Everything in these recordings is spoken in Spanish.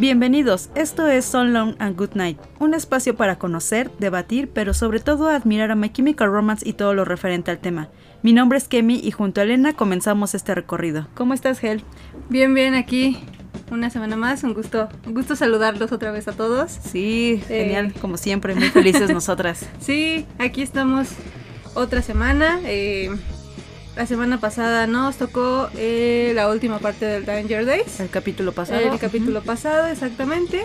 Bienvenidos, esto es So Long and Good Night, un espacio para conocer, debatir, pero sobre todo admirar a My Chemical Romance y todo lo referente al tema. Mi nombre es Kemi y junto a Elena comenzamos este recorrido. ¿Cómo estás, Hel? Bien, bien, aquí una semana más, un gusto, un gusto saludarlos otra vez a todos. Sí, genial, como siempre, muy felices nosotras. Sí, aquí estamos otra semana. eh, la semana pasada nos tocó eh, la última parte del Danger Days. El capítulo pasado. El capítulo pasado, exactamente.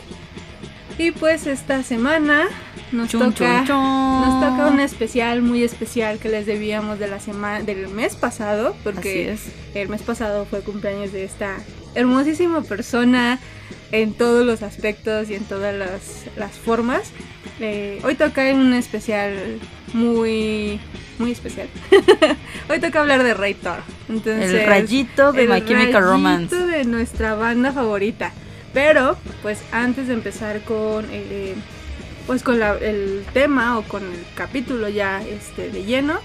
Y pues esta semana nos toca nos toca un especial muy especial que les debíamos de la semana del mes pasado, porque es. el mes pasado fue cumpleaños de esta hermosísima persona en todos los aspectos y en todas las, las formas. Eh, hoy toca un especial muy muy especial. hoy toca hablar de Rey Thor. Entonces, El rayito de el My Chemical rayito Romance. de nuestra banda favorita. Pero, pues antes de empezar con eh, pues con la- el tema o con el capítulo ya este de lleno,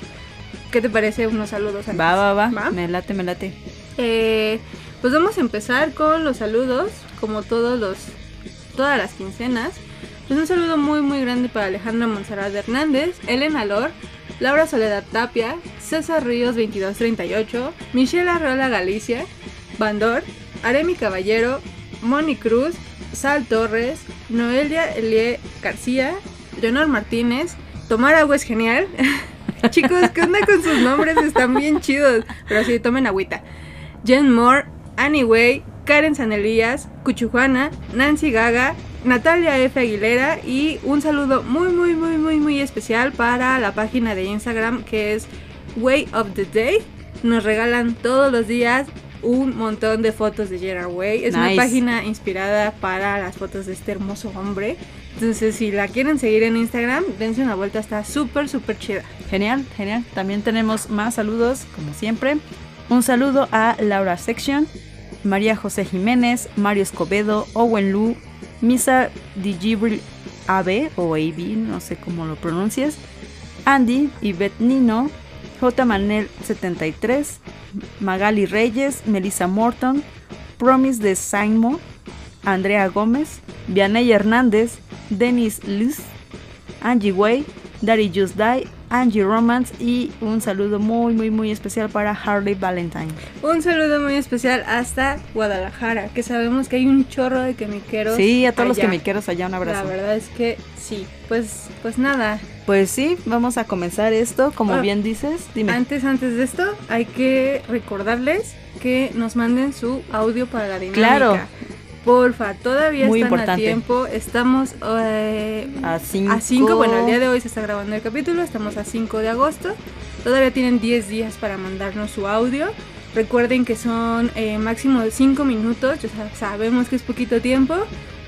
¿qué te parece unos saludos antes? Va, va, va, ¿Va? Me late, me late. Eh, pues vamos a empezar con los saludos, como todos los todas las quincenas. Pues un saludo muy muy grande para Alejandra Monserrat Hernández, Elena Lor, Laura Soledad Tapia, César Ríos 2238, Michelle Arreola Galicia, Bandor, Aremi Caballero, Moni Cruz, Sal Torres, Noelia Elie García, Leonor Martínez, Tomar agua es genial. Chicos, ¿qué onda con sus nombres? Están bien chidos. Pero sí, tomen agüita. Jen Moore, Annie Way, Karen Sanelías, Cuchujuana, Nancy Gaga, Natalia F. Aguilera y un saludo muy, muy, muy, muy, muy especial para la página de Instagram que es Way of the Day. Nos regalan todos los días un montón de fotos de Gerard Way. Es una página inspirada para las fotos de este hermoso hombre. Entonces, si la quieren seguir en Instagram, dense una vuelta, está súper, súper chida. Genial, genial. También tenemos más saludos, como siempre. Un saludo a Laura Section, María José Jiménez, Mario Escobedo, Owen Lu, Misa Digibril AB o AB, no sé cómo lo pronuncias, Andy, Ivette Nino, J. Manel 73, Magali Reyes, Melissa Morton, Promise de Saimo, Andrea Gómez, Vianey Hernández, Denis Luz, Angie Way, Daddy Just Die, Angie Romance y un saludo muy muy muy especial para Harley Valentine. Un saludo muy especial hasta Guadalajara, que sabemos que hay un chorro de quemiqueros. Sí, a todos los allá. quemiqueros allá un La abrazo. verdad es que sí. Pues, pues nada. Pues sí, vamos a comenzar esto, como Ah, bien dices. Dime. Antes, antes de esto, hay que recordarles que nos manden su audio para la dinámica. Claro. Porfa, todavía Muy están importante. a tiempo. Estamos eh, A 5. a 5, bueno, el día de hoy se está grabando el capítulo, estamos a 5 de agosto. Todavía tienen 10 días para mandarnos su audio. Recuerden que son eh, máximo de 5 minutos, ya sa- sabemos que es poquito tiempo,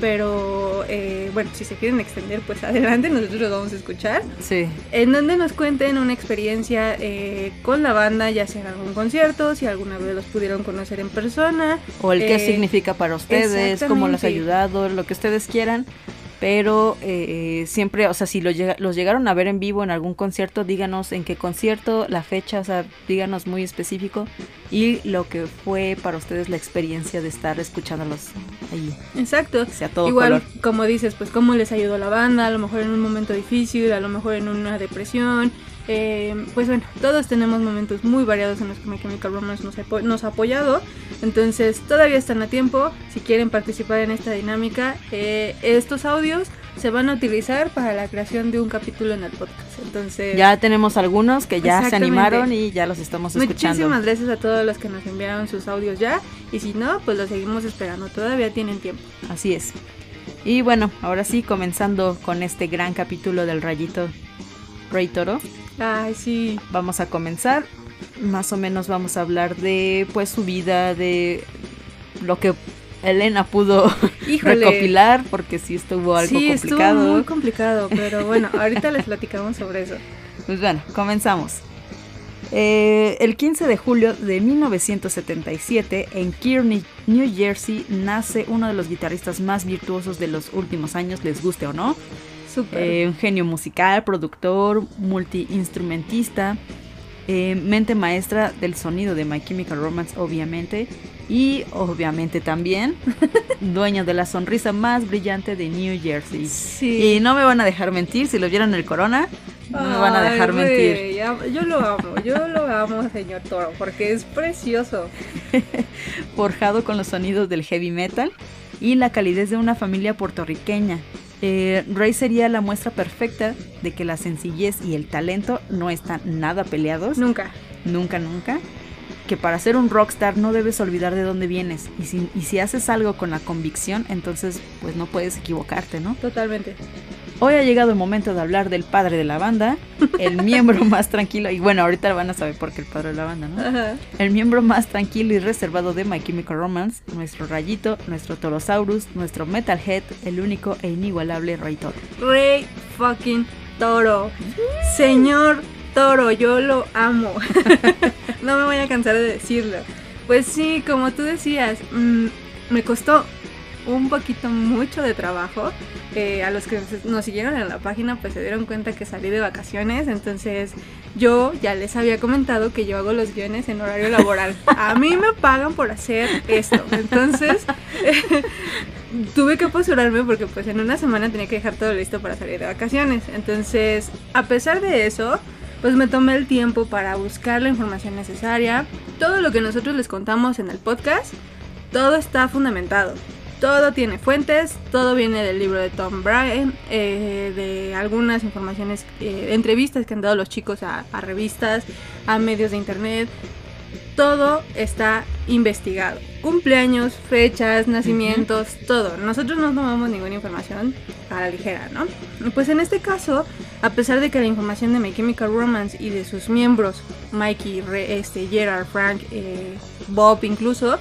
pero eh, bueno, si se quieren extender, pues adelante, nosotros los vamos a escuchar. Sí. En donde nos cuenten una experiencia eh, con la banda, ya sea en algún concierto, si alguna vez los pudieron conocer en persona, O el qué Eh, significa para ustedes, cómo los ha ayudado, lo que ustedes quieran. Pero eh, siempre, o sea, si los, llega- los llegaron a ver en vivo en algún concierto, díganos en qué concierto, la fecha, o sea, díganos muy específico. Y lo que fue para ustedes la experiencia de estar escuchándolos ahí, Exacto. o sea, todo Igual, color. como dices, pues cómo les ayudó la banda, a lo mejor en un momento difícil, a lo mejor en una depresión. Eh, pues bueno, todos tenemos momentos muy variados en los que My Chemical Romance nos, apo- nos ha apoyado. Entonces, todavía están a tiempo. Si quieren participar en esta dinámica, eh, estos audios se van a utilizar para la creación de un capítulo en el podcast. Entonces, Ya tenemos algunos que ya se animaron y ya los estamos escuchando. muchísimas gracias a todos los que nos enviaron sus audios ya. Y si no, pues los seguimos esperando. Todavía tienen tiempo. Así es. Y bueno, ahora sí, comenzando con este gran capítulo del Rayito Rey Toro. Ay, sí. vamos a comenzar. Más o menos vamos a hablar de pues su vida, de lo que Elena pudo Híjole. recopilar, porque sí estuvo algo sí, complicado. estuvo muy complicado, pero bueno, ahorita les platicamos sobre eso. Pues bueno, comenzamos. Eh, el 15 de julio de 1977, en Kearney, New Jersey, nace uno de los guitarristas más virtuosos de los últimos años, les guste o no. Eh, un genio musical, productor, multiinstrumentista, eh, mente maestra del sonido de My Chemical Romance, obviamente. Y obviamente también dueño de la sonrisa más brillante de New Jersey. Sí. Y no me van a dejar mentir, si lo vieron en el Corona, no me van a dejar mentir. ya- yo lo amo, yo lo amo, señor Toro, porque es precioso. forjado con los sonidos del heavy metal y la calidez de una familia puertorriqueña. Eh, Ray sería la muestra perfecta de que la sencillez y el talento no están nada peleados, Nunca. nunca, nunca. Que para ser un rockstar no debes olvidar de dónde vienes y si, y si haces algo con la convicción, entonces pues no puedes equivocarte, ¿no? Totalmente. Hoy ha llegado el momento de hablar del padre de la banda, el miembro más tranquilo, y bueno, ahorita van a saber por qué el padre de la banda, ¿no? Ajá. El miembro más tranquilo y reservado de My Chemical Romance, nuestro rayito, nuestro Torosaurus, nuestro Metalhead, el único e inigualable Ray Toro. Rey fucking Toro. Señor Toro, yo lo amo. no me voy a cansar de decirlo. Pues sí, como tú decías, mm, me costó un poquito mucho de trabajo. Eh, a los que nos- siguieron en la página pues se dieron cuenta que salí de vacaciones, entonces yo ya les había comentado que yo hago los guiones en horario laboral. A mí me pagan por hacer esto, entonces tuve que apresurarme porque pues en una semana tenía que dejar todo listo para salir de vacaciones. Entonces, a pesar de eso, pues me tomé el tiempo para buscar la información necesaria. Todo lo que nosotros les contamos en el podcast, todo está fundamentado. Todo tiene fuentes, todo viene del libro de Tom Bryan, eh, de algunas informaciones, eh, entrevistas que han dado los chicos a, a revistas, a medios de internet. Todo está investigado. Cumpleaños, fechas, nacimientos, todo. Nosotros no tomamos ninguna información a la ligera, ¿no? Pues en este caso, a pesar de que la información de My Chemical Romance y de sus miembros, Mikey, Re- este, Gerard, Frank, eh, Bob incluso,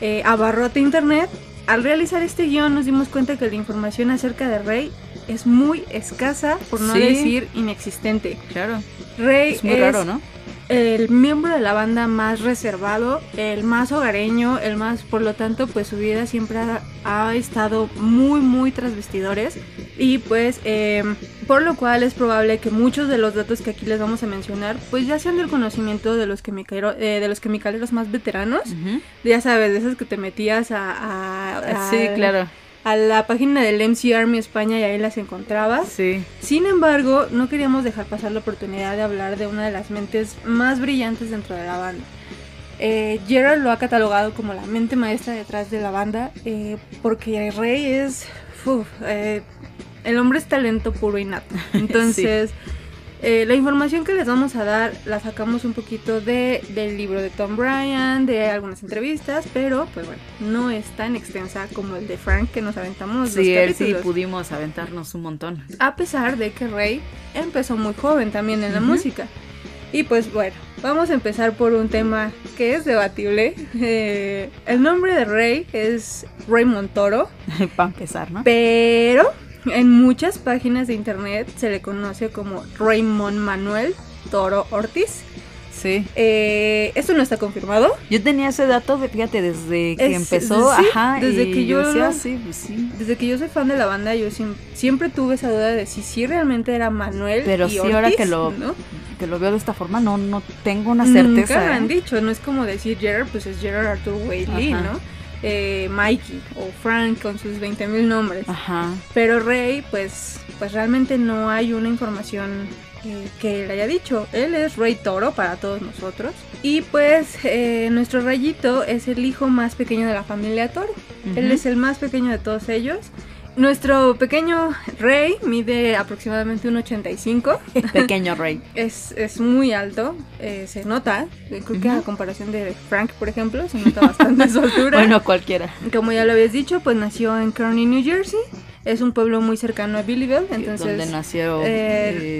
eh, abarrote internet, al realizar este guion nos dimos cuenta que la información acerca de Rey es muy escasa, por no Sí. decir inexistente. Claro, Rey es muy raro, ¿no? El miembro de la banda más reservado, el más hogareño, el más, por lo tanto, pues su vida siempre ha, ha estado muy, muy tras vestidores. Y pues, eh, por lo cual es probable que muchos de los datos que aquí les vamos a mencionar, pues ya sean del conocimiento de los, quimiquero- eh, de los quimicaleros más veteranos. Ya sabes, de esos que te metías a... a- a- Sí, claro, A la página del MC Army España y ahí las encontrabas. sí. Sin embargo, no queríamos dejar pasar la oportunidad de hablar de una de las mentes más brillantes dentro de la banda. Eh, Gerard lo ha catalogado como la mente maestra detrás de la banda eh, porque Rey es... uf, eh, el hombre es talento puro y nato. Entonces, eh, la información que les vamos a dar la sacamos un poquito de, del libro de Tom Bryan, de algunas entrevistas, pero pues bueno, no es tan extensa como el de Frank que nos aventamos. Sí, él sí pudimos aventarnos un montón. A pesar de que Rey empezó muy joven también en la música. Y pues bueno, vamos a empezar por un tema que es debatible. Eh, el nombre de Rey es Raymond Toro, Para empezar, ¿no? pero en muchas páginas de internet se le conoce como Raymond Manuel Toro Ortiz. Sí. Eh, esto no está confirmado. Yo tenía ese dato, fíjate, desde que Es- empezó, sí, ajá, desde y que yo decía, sí, pues sí. Desde que yo soy fan de la banda, yo siem- siempre tuve esa duda de si sí realmente era Manuel. Pero y sí, ahora Ortiz, que lo, ¿no? que lo veo de esta forma, no, no tengo una Nunca certeza. lo han ¿eh? dicho, no es como decir Gerard, pues es Gerard Arthur Whaley. ¿no? Eh, Mikey o Frank con sus 20.000 nombres. Ajá. Pero Rey, pues, pues realmente no hay una información eh, que él haya dicho. Él es Rey Toro para todos nosotros. Y pues eh, nuestro rayito es el hijo más pequeño de la familia Toro. Él Ujú. es el más pequeño de todos ellos. Nuestro pequeño Rey mide aproximadamente 1,85. Pequeño rey. Es, es muy alto, eh, se nota. eh, Creo que Ujú. a comparación de Frank, por ejemplo, se nota bastante su altura. Bueno, cualquiera. Como ya lo habías dicho, pues nació en Kearney, New Jersey. Es un pueblo muy cercano a Billyville, entonces donde nació eh,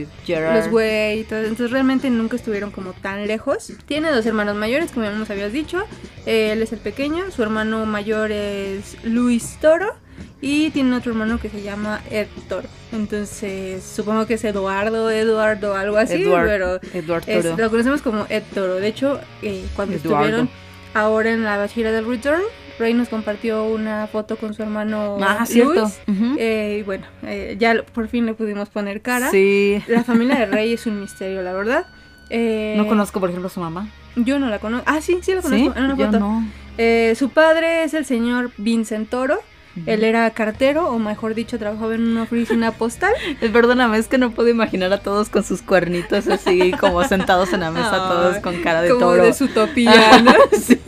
eh, Gerard. los güey. Entonces realmente nunca estuvieron como tan lejos. Tiene dos hermanos mayores, como ya nos habías dicho. Eh, él es el pequeño, su hermano mayor es Luis Toro. Y tiene otro hermano que se llama Toro. Entonces supongo que es Eduardo, Eduardo, algo así. Edward, pero Edward es- Toro. lo conocemos como Ed Toro. De hecho, eh, cuando Eduardo. estuvieron ahora en la gira del Return, Ray nos compartió una foto con su hermano Ah, cierto. Luis. Ujú. Eh, y bueno, eh, ya por fin le pudimos poner cara. Sí. La familia de Rey es un misterio, la verdad. Eh, No conozco, por ejemplo, a su mamá. Yo no la conozco. Ah, sí, sí la ¿Sí? conozco. En una foto. no. Eh, su padre es el señor Vincent Toro. Él era cartero, o mejor dicho, trabajaba en una oficina postal. Eh, Perdóname, es que no puedo imaginar a todos con sus cuernitos así, como sentados en la mesa, todos con cara de como toro. de su topilla, ¿no? Sí.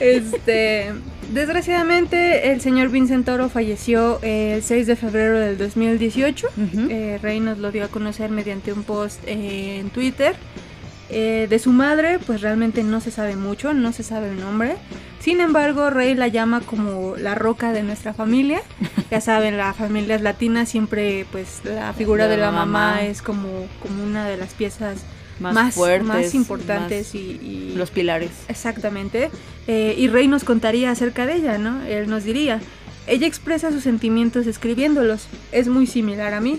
Este, desgraciadamente, el señor Vincent Toro falleció el 6 de febrero del 2018. Ujú. Eh, Rey nos lo dio a conocer mediante un post eh, en Twitter. Eh, de su madre, pues realmente no se sabe mucho, no se sabe el nombre. Sin embargo, Rey la llama como la roca de nuestra familia. Ya saben, las familias latinas siempre, pues la figura De de la la mamá, mamá. es como, como una de las piezas más, más, fuertes, más importantes más y, y- los pilares. Exactamente. Eh, y Rey nos contaría acerca de ella, ¿no? Él nos diría, ella expresa sus sentimientos escribiéndolos. Es muy similar a mí.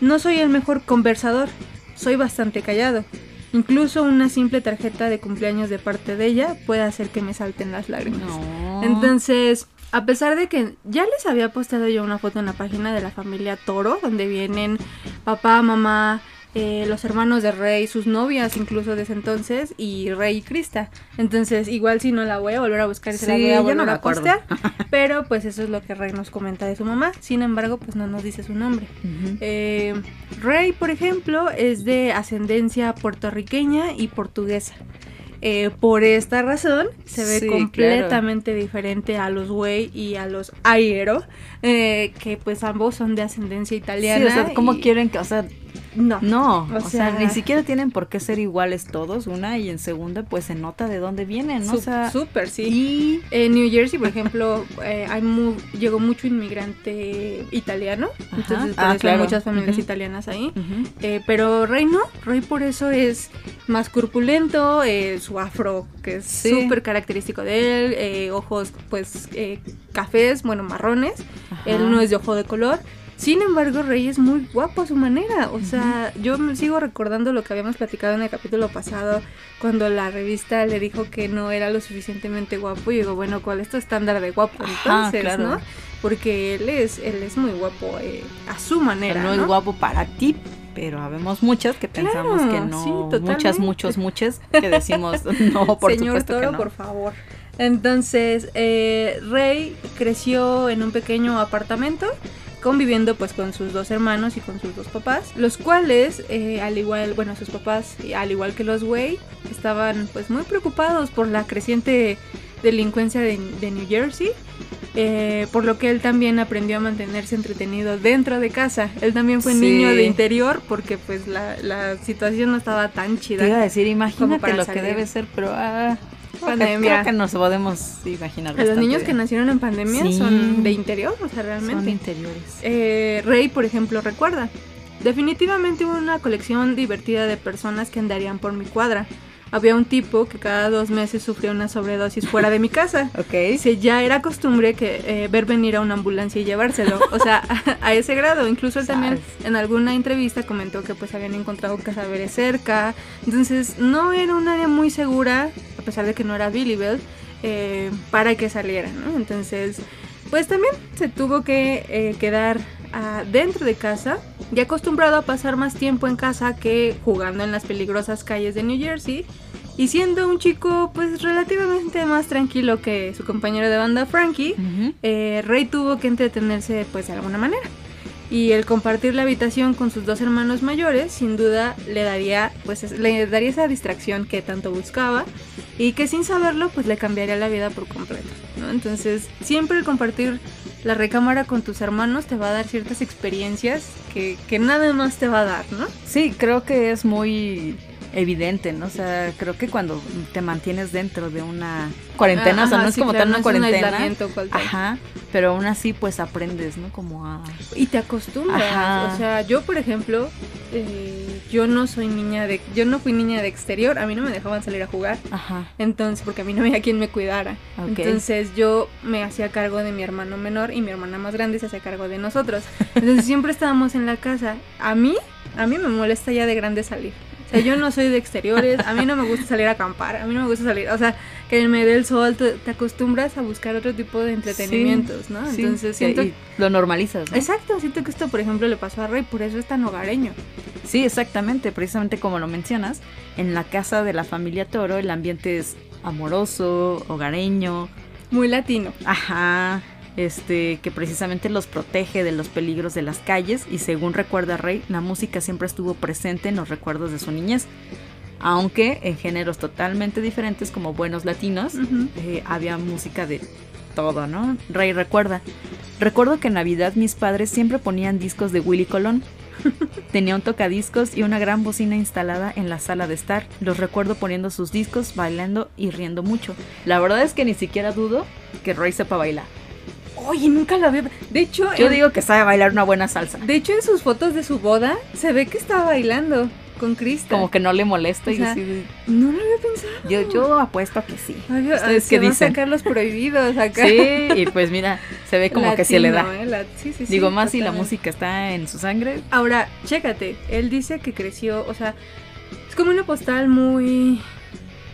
No soy el mejor conversador, soy bastante callado. Incluso una simple tarjeta de cumpleaños de parte de ella puede hacer que me salten las lágrimas. No. Entonces, a pesar de que ya les había postado yo una foto en la página de la familia Toro, donde vienen papá, mamá, eh, los hermanos de Rey, sus novias incluso de ese entonces, y Rey y Krista. Entonces, igual si no la voy a volver a buscar, se la Sí, voy a volver no a postear. Pero pues eso es lo que Rey nos comenta de su mamá. Sin embargo, pues no nos dice su nombre. Eh, Rey, por ejemplo, es de ascendencia puertorriqueña y portuguesa. Eh, por esta razón, se ve Sí, completamente diferente a los Way y a los Aero, eh, que pues ambos son de ascendencia italiana. Sí, o sea, ¿cómo y- quieren que, o sea, No. no, O o, sea, sea- ni siquiera tienen por qué ser iguales todos, una y en segunda, pues se nota de dónde vienen, ¿no? O sea, Súper, sí. y En New Jersey, por ejemplo, eh, hay mu- llegó mucho inmigrante italiano, Ajá. entonces por Ah, eso hay muchas familias italianas ahí. Eh, pero Rey no, Rey por eso es más corpulento, eh, su afro que es Sí. súper característico de él, eh, ojos pues eh, cafés, bueno marrones, Ajá. él no es de ojo de color. Sin embargo, Rey es muy guapo a su manera. O sea, yo me sigo recordando lo que habíamos platicado en el capítulo pasado, cuando la revista le dijo que no era lo suficientemente guapo. Y digo, bueno, ¿cuál es tu estándar de guapo Ajá, entonces, claro. no? Porque él es, él es muy guapo eh, a su manera. no, ¿no? es guapo para ti, pero habemos muchas que pensamos Claro, que no. sí, muchas, muchos, muchas que decimos no, por Señor supuesto Toro, que no. por favor. Entonces, eh, Rey creció en un pequeño apartamento, conviviendo pues con sus dos hermanos y con sus dos papás, los cuales, eh, al igual, bueno, sus papás, al igual que los Way, estaban pues muy preocupados por la creciente delincuencia de, de New Jersey. eh, por lo que él también aprendió a mantenerse entretenido dentro de casa. Él también fue Sí. niño de interior porque pues la, la situación no estaba tan Te chida. iba a decir, imagínate para lo que debe ser, pero ah, Pandemia. creo que nos podemos imaginar. A los niños que bien. nacieron en pandemia Sí. son de interior, o sea, son realmente. interiores. Eh, Rey, por ejemplo, recuerda. Definitivamente hubo una colección divertida de personas que andarían por mi cuadra. Había un tipo que cada dos meses sufría una sobredosis fuera de mi casa. Ok. Dice, ya era costumbre que eh, ver venir a una ambulancia y llevárselo. O sea, a, ese grado. Incluso él también en alguna entrevista comentó que pues habían encontrado cadáveres cerca. Entonces no era un área muy segura, a pesar de que no era Billyville, eh, para que saliera, ¿no? Entonces, pues también se tuvo que eh, quedar dentro de casa y acostumbrado a pasar más tiempo en casa que jugando en las peligrosas calles de New Jersey. Y siendo un chico pues relativamente más tranquilo que su compañero de banda Frankie, Ujú. eh, Rey tuvo que entretenerse pues de alguna manera. Y el compartir la habitación con sus dos hermanos mayores sin duda le daría pues es- le daría esa distracción que tanto buscaba y que sin saberlo pues le cambiaría la vida por completo, ¿no? Entonces, siempre el compartir la recámara con tus hermanos te va a dar ciertas experiencias que, que nada más te va a dar, ¿no? Sí, creo que es muy evidente, ¿no? O sea, creo que cuando te mantienes dentro de una cuarentena, o sea, Ajá, no es sí, como claro, tal no una es un cuarentena. cual tal. Ajá, pero aún así pues aprendes, ¿no? Como a... Y te acostumbras. Ajá. O sea, yo, por ejemplo, eh, yo no soy niña de. Yo no fui niña de exterior. A mí no me dejaban salir a jugar. Ajá, Entonces, porque a mí no había quien me cuidara. Ok. Entonces, yo me hacía cargo de mi hermano menor y mi hermana más grande se hacía cargo de nosotros. Entonces, siempre estábamos en la casa. A mí, a mí me molesta ya de grande salir. Sea, yo no soy de exteriores, a mí no me gusta salir a acampar, a mí no me gusta salir, o sea, que me dé el sol, te, te acostumbras a buscar otro tipo de entretenimientos, ¿no? Entonces, sí, siento y lo normalizas, ¿no? Exacto, siento que esto, por ejemplo, le pasó a Rey, por eso es tan hogareño. Sí, exactamente, precisamente como lo mencionas, en la casa de la familia Toro el ambiente es amoroso, hogareño. Muy latino. Ajá. Este, que precisamente los protege de los peligros de las calles y según recuerda Rey, la música siempre estuvo presente en los recuerdos de su niñez. Aunque en géneros totalmente diferentes como buenos latinos, eh, había música de todo, ¿no? Rey recuerda. Recuerdo que en Navidad mis padres siempre ponían discos de Willy Colón. Tenía un tocadiscos y una gran bocina instalada en la sala de estar. Los recuerdo poniendo sus discos, bailando y riendo mucho. La verdad es que ni siquiera dudo que Rey sepa bailar. Oye, nunca la había. De hecho, Yo en- digo que sabe bailar una buena salsa. de hecho, en sus fotos de su boda se ve que estaba bailando con Krista. Como que no le molesta O y así No lo había pensado. yo, yo apuesto a que sí. Ay, ¿Ustedes qué dicen? sacar los prohibidos acá. Sí, y pues mira, se ve como que se le da. ¿eh? La- sí, sí, sí, Digo, más si la música está en su sangre. Ahora, chécate, él dice que creció, o sea, es como una postal muy,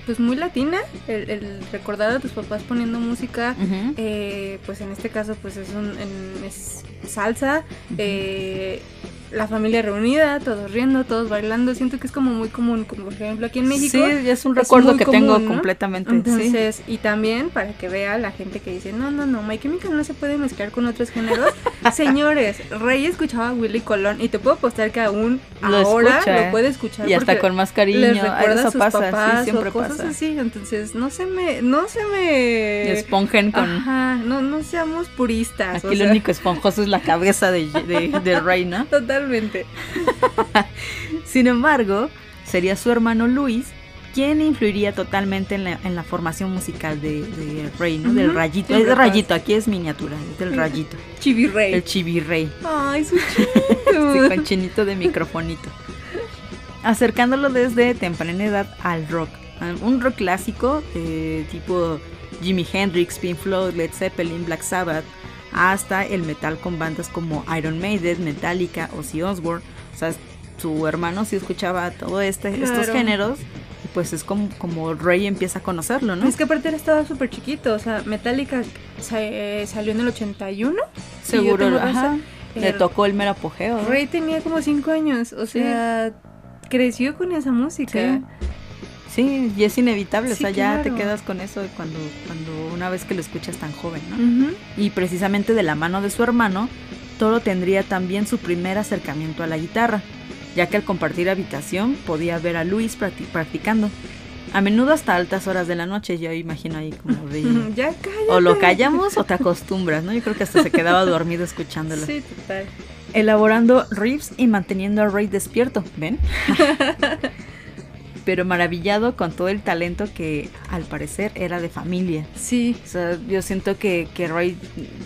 pues muy latina, el, el recordar a tus papás poniendo música, eh, pues en este caso pues es, un, en- es salsa, eh, la familia reunida, todos riendo, todos bailando, siento que es como muy común, como por ejemplo aquí en México. Sí, es un recuerdo que tengo completamente. sí. Entonces, y también para que vea la gente que dice, no, no, no, My Chemical no se puede mezclar con otros géneros. Señores, Rey escuchaba a Willy Colón y te puedo apostar que aún Lo ahora escucha, lo puede escuchar. Y hasta con más cariño. les recuerda a sus pasa, papás sí, siempre o cosas pasa. así. Entonces, no se me, no se me... Esponjen con. Ajá, no, no seamos puristas. Aquí o lo sea, único esponjoso es la cabeza de, de, de Rey, ¿no? Totalmente. Sin embargo, sería su hermano Luis quien influiría totalmente en la, en la formación musical de, de Rey, ¿no? Del rayito. Es rayito, aquí es miniatura, es del rayito. Chibi Rey. El chivirrey. Ay, su Sí, chinito. con chinito de microfonito. Acercándolo desde temprana edad al rock. Un rock clásico, eh, tipo Jimi Hendrix, Pink Floyd, Led Zeppelin, Black Sabbath, hasta el metal con bandas como Iron Maiden, Metallica, Ozzy Osbourne. O sea, su hermano sí escuchaba todo este, estos géneros. Y pues es como, como Rey empieza a conocerlo, ¿no? Es que aparte él estaba súper chiquito, o sea, Metallica sa- eh, salió en el 81. si yo Seguro, ajá. razón. Le Eh, tocó el mero apogeo. Rey tenía como 5 años, o Sí. sea, creció con esa música. Sí, y es inevitable, o Sí, sea, ya te claro. quedas con eso cuando, cuando una vez que lo escuchas tan joven, ¿no? Ujú. Y precisamente de la mano de su hermano, Toro tendría también su primer acercamiento a la guitarra, ya que al compartir habitación podía ver a Luis practi- practicando. A menudo hasta altas horas de la noche, yo imagino ahí como de... Ya cállate. O lo callamos o te acostumbras, ¿no? Yo creo que hasta se quedaba dormido escuchándolo. Sí, total. Elaborando riffs y manteniendo a Ray despierto, ¿ven? Pero maravillado con todo el talento que al parecer era de familia. Sí. O sea, yo siento que, que Ray,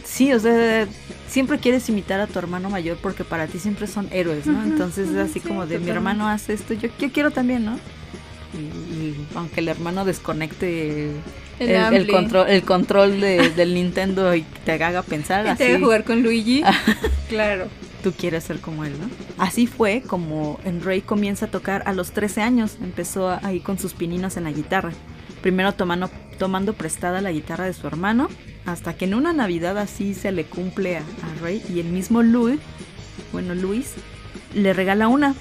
sí, o sea, siempre quieres imitar a tu hermano mayor porque para ti siempre son héroes, ¿no? Entonces es así sí, como de mi hermano hace esto, yo, yo quiero también, ¿no? Y, y aunque el hermano desconecte El, el, el ampli. control, el control de- del Nintendo y te haga pensar Y así, te haga jugar con Luigi. claro. Tú quieres ser como él, ¿no? Así fue como en Ray comienza a tocar a los 13 años, empezó ahí con sus pininos en la guitarra. Primero tomando, tomando prestada la guitarra de su hermano, hasta que en una Navidad así se le cumple a, a Ray y el mismo Louis, bueno Luis, le regala una,